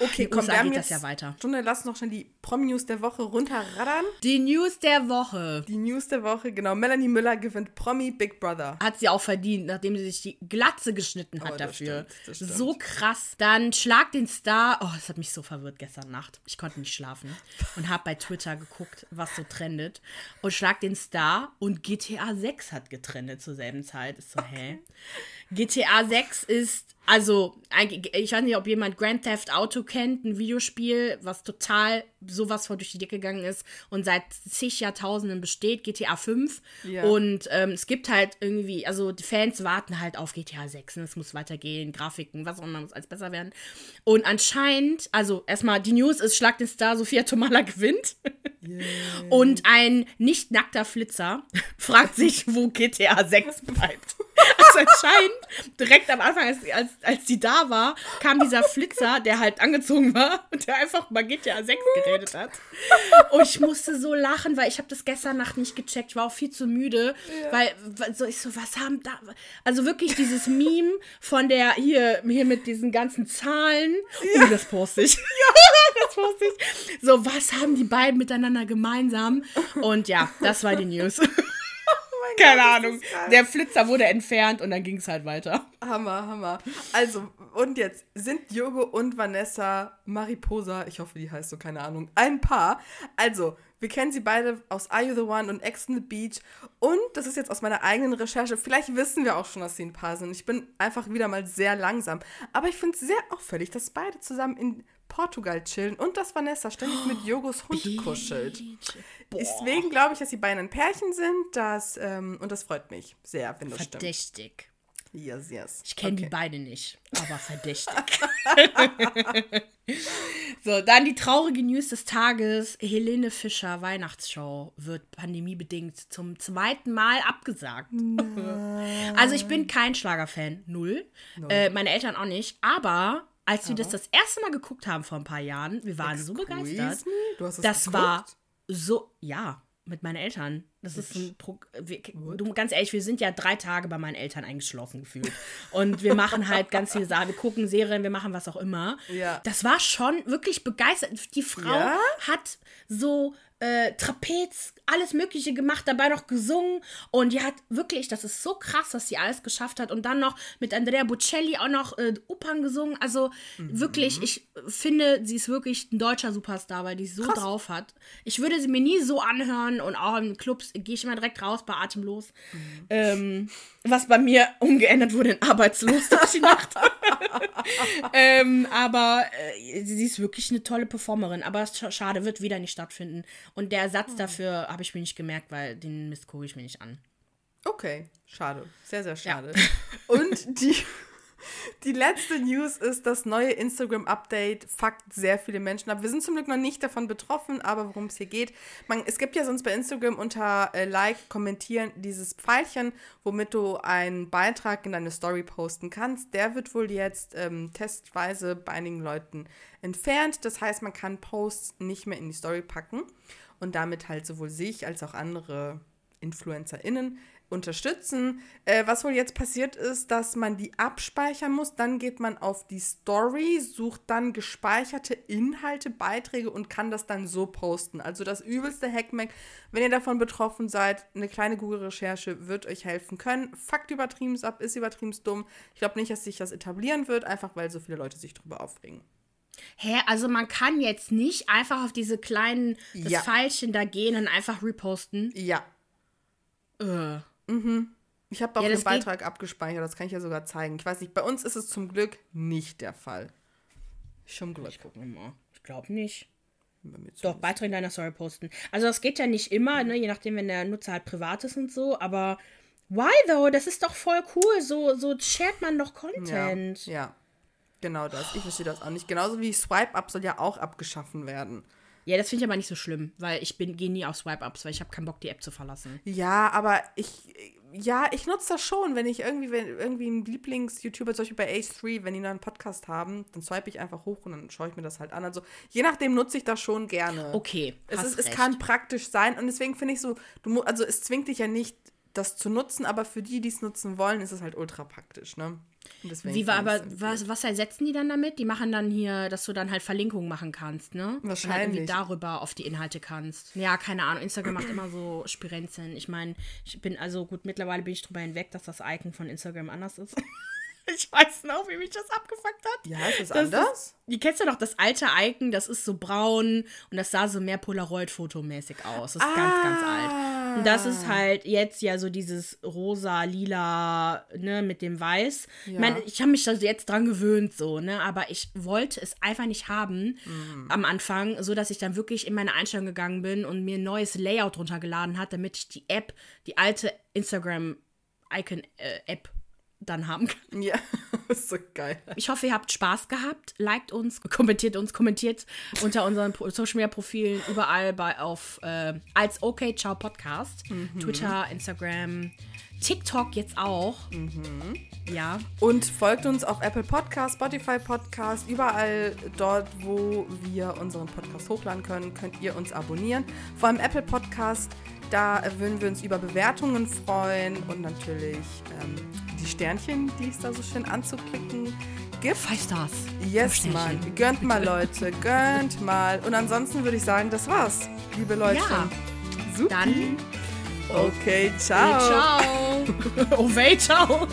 Speaker 1: Okay, komm, wir haben jetzt das ja weiter. Stunde, lass noch schnell die Promi-News der Woche runterraddern.
Speaker 2: Die News der Woche.
Speaker 1: Die News der Woche, genau. Melanie Müller gewinnt Promi Big Brother.
Speaker 2: Hat sie auch verdient, nachdem sie sich die Glatze geschnitten hat oh, dafür. Stimmt, das stimmt. So krass. Dann Schlag den Star. Oh, das hat mich so verwirrt gestern Nacht. Ich konnte nicht schlafen und habe bei Twitter geguckt, was so trendet. Und Schlag den Star und GTA 6 hat getrendet zur selben Zeit. Ist so, hä? GTA 6 ist also, ich weiß nicht, ob jemand Grand Theft Auto kennt, ein Videospiel, was total sowas vor durch die Decke gegangen ist und seit zig Jahrtausenden besteht, GTA 5. Ja. Und ähm, es gibt halt irgendwie, also die Fans warten halt auf GTA 6. Ne? Es muss weitergehen, Grafiken, was auch immer, muss alles besser werden. Und anscheinend, also erstmal die News ist, Schlag den Star, Sophia Tomala gewinnt. Yeah. Und ein nicht nackter Flitzer fragt sich, wo GTA 6 bleibt. Anscheinend direkt am Anfang, als, als, als sie da war, kam dieser Flitzer, der halt angezogen war und der einfach Magitia 6 geredet hat. Und ich musste so lachen, weil ich habe das gestern Nacht nicht gecheckt. Ich war auch viel zu müde, ja. weil, weil so ich so, was haben da... Also wirklich dieses Meme von der, hier, hier mit diesen ganzen Zahlen. Ja. Oh, das poste ich. Ja, das poste ich. So, was haben die beiden miteinander gemeinsam? Und ja, das war die News. Keine Gott, Ahnung. Der Flitzer wurde entfernt und dann ging es halt weiter.
Speaker 1: Hammer, Hammer. Also, und jetzt sind Jogo und Vanessa Mariposa, ich hoffe, die heißt so, keine Ahnung, ein Paar. Also, wir kennen sie beide aus Are You the One und Ex on the Beach. Und das ist jetzt aus meiner eigenen Recherche. Vielleicht wissen wir auch schon, dass sie ein Paar sind. Ich bin einfach wieder mal sehr langsam. Aber ich finde es sehr auffällig, dass beide zusammen in Portugal chillen und dass Vanessa ständig mit Jogos Hund kuschelt. Boah. Deswegen glaube ich, dass die beiden ein Pärchen sind. Das, ähm, und das freut mich sehr, wenn das
Speaker 2: Verdächtig.
Speaker 1: stimmt. Yes, yes.
Speaker 2: Ich kenne okay. die beide nicht, aber verdächtig. so, dann die traurige News des Tages. Helene Fischer Weihnachtsshow wird pandemiebedingt zum zweiten Mal abgesagt. Also ich bin kein Schlagerfan, null. No. Äh, meine Eltern auch nicht. Aber als wir das das erste Mal geguckt haben vor ein paar Jahren, wir waren Excuse so begeistert.
Speaker 1: Du hast
Speaker 2: das, das war so, ja, mit meinen Eltern. Das ist ein Pro wir, du, ganz ehrlich, wir sind ja drei Tage bei meinen Eltern eingeschlossen gefühlt. Und wir machen halt ganz viele Sachen. Wir gucken Serien, wir machen was auch immer.
Speaker 1: Ja.
Speaker 2: Das war schon wirklich begeistert. Die Frau ja? hat so äh, Trapez, alles Mögliche gemacht, dabei noch gesungen. Und die hat wirklich, das ist so krass, dass sie alles geschafft hat. Und dann noch mit Andrea Bocelli auch noch äh, Opern gesungen. Also mhm. wirklich, ich finde, sie ist wirklich ein deutscher Superstar, weil die so krass. drauf hat. Ich würde sie mir nie so anhören und auch in Clubs gehe ich immer direkt raus bei Atemlos. Mhm. Ähm, was bei mir umgeändert wurde in Arbeitslos durch die Nacht. ähm, aber äh, sie ist wirklich eine tolle Performerin. Aber schade, wird wieder nicht stattfinden. Und der Ersatz oh. dafür habe ich mir nicht gemerkt, weil den Mist gucke ich mir nicht an.
Speaker 1: Okay, schade. Sehr, sehr schade. Ja. Und die die letzte News ist, das neue Instagram-Update fuckt sehr viele Menschen ab. Wir sind zum Glück noch nicht davon betroffen, aber worum es hier geht. Man, es gibt ja sonst bei Instagram unter äh, Like, Kommentieren dieses Pfeilchen, womit du einen Beitrag in deine Story posten kannst. Der wird wohl jetzt ähm, testweise bei einigen Leuten entfernt. Das heißt, man kann Posts nicht mehr in die Story packen und damit halt sowohl sich als auch andere InfluencerInnen unterstützen. Äh, was wohl jetzt passiert ist, dass man die abspeichern muss. Dann geht man auf die Story, sucht dann gespeicherte Inhalte, Beiträge und kann das dann so posten. Also das übelste Hackmack. Wenn ihr davon betroffen seid, eine kleine Google-Recherche wird euch helfen können. Fakt übertrieben ab, ist übertrieben dumm. Ich glaube nicht, dass sich das etablieren wird, einfach weil so viele Leute sich drüber aufregen.
Speaker 2: Hä, also man kann jetzt nicht einfach auf diese kleinen das ja. Pfeilchen da gehen und einfach reposten?
Speaker 1: Ja.
Speaker 2: Äh.
Speaker 1: Mhm. Ich habe auch ja, den Beitrag abgespeichert, das kann ich ja sogar zeigen. Ich weiß nicht, bei uns ist es zum Glück nicht der Fall.
Speaker 2: Schon Glück. Ich gucke mal. Ich glaube nicht. Doch, Beitrag in deiner Story posten. Also das geht ja nicht immer, ne, je nachdem, wenn der Nutzer halt privat ist und so, aber why though? Das ist doch voll cool. So, so shared man doch Content.
Speaker 1: Ja, ja. genau das. Ich verstehe das auch nicht. Genauso wie Swipe-Up soll ja auch abgeschaffen werden.
Speaker 2: Ja, das finde ich aber nicht so schlimm, weil ich bin gehe nie auf Swipe-Ups, weil ich habe keinen Bock, die App zu verlassen.
Speaker 1: Ja, aber ich, ja, ich nutze das schon, wenn ich irgendwie, wenn irgendwie ein Lieblings-YouTuber, zum Beispiel bei A3, wenn die noch einen Podcast haben, dann swipe ich einfach hoch und dann schaue ich mir das halt an. Also je nachdem nutze ich das schon gerne.
Speaker 2: Okay.
Speaker 1: Es, ist, es kann praktisch sein und deswegen finde ich so, du also es zwingt dich ja nicht, das zu nutzen, aber für die, die es nutzen wollen, ist es halt ultra praktisch, ne?
Speaker 2: Wie war aber, was, was ersetzen die dann damit? Die machen dann hier, dass du dann halt Verlinkungen machen kannst, ne?
Speaker 1: Wahrscheinlich. Und
Speaker 2: halt irgendwie darüber auf die Inhalte kannst. Ja, keine Ahnung. Instagram macht immer so Spirenzen. Ich meine, ich bin, also gut, mittlerweile bin ich drüber hinweg, dass das Icon von Instagram anders ist. ich weiß noch, wie mich das abgefuckt hat.
Speaker 1: Ja, ist das, das anders?
Speaker 2: Ist, ihr kennt ja noch das alte Icon, das ist so braun und das sah so mehr Polaroid-Fotomäßig aus. Das ist ah. ganz, ganz alt. Und das ist halt jetzt ja so dieses rosa, lila, ne, mit dem Weiß. Ja. Ich meine, ich habe mich da jetzt dran gewöhnt, so, ne, aber ich wollte es einfach nicht haben mhm. am Anfang, so dass ich dann wirklich in meine Einstellung gegangen bin und mir ein neues Layout runtergeladen hat, damit ich die App, die alte Instagram Icon äh, App dann haben kann.
Speaker 1: Ja, ist so geil.
Speaker 2: Ich hoffe, ihr habt Spaß gehabt. Liked uns, kommentiert uns, kommentiert unter unseren Social Media Profilen überall bei auf äh, als OK Ciao Podcast. Twitter, Instagram, TikTok jetzt auch. Ja.
Speaker 1: Und folgt uns auf Apple Podcast, Spotify Podcast, überall dort, wo wir unseren Podcast hochladen können, könnt ihr uns abonnieren. Vor allem Apple Podcast, da würden wir uns über Bewertungen freuen und natürlich ähm, die Sternchen, die es da so schön anzuklicken gibt.
Speaker 2: Five Stars.
Speaker 1: Yes, Mann. Gönnt mal, Leute. Gönnt mal. Und ansonsten würde ich sagen, das war's, liebe Leute.
Speaker 2: Ja.
Speaker 1: Supi.
Speaker 2: Dann
Speaker 1: Okay, ciao.
Speaker 2: ciao. Oh, weh, ciao.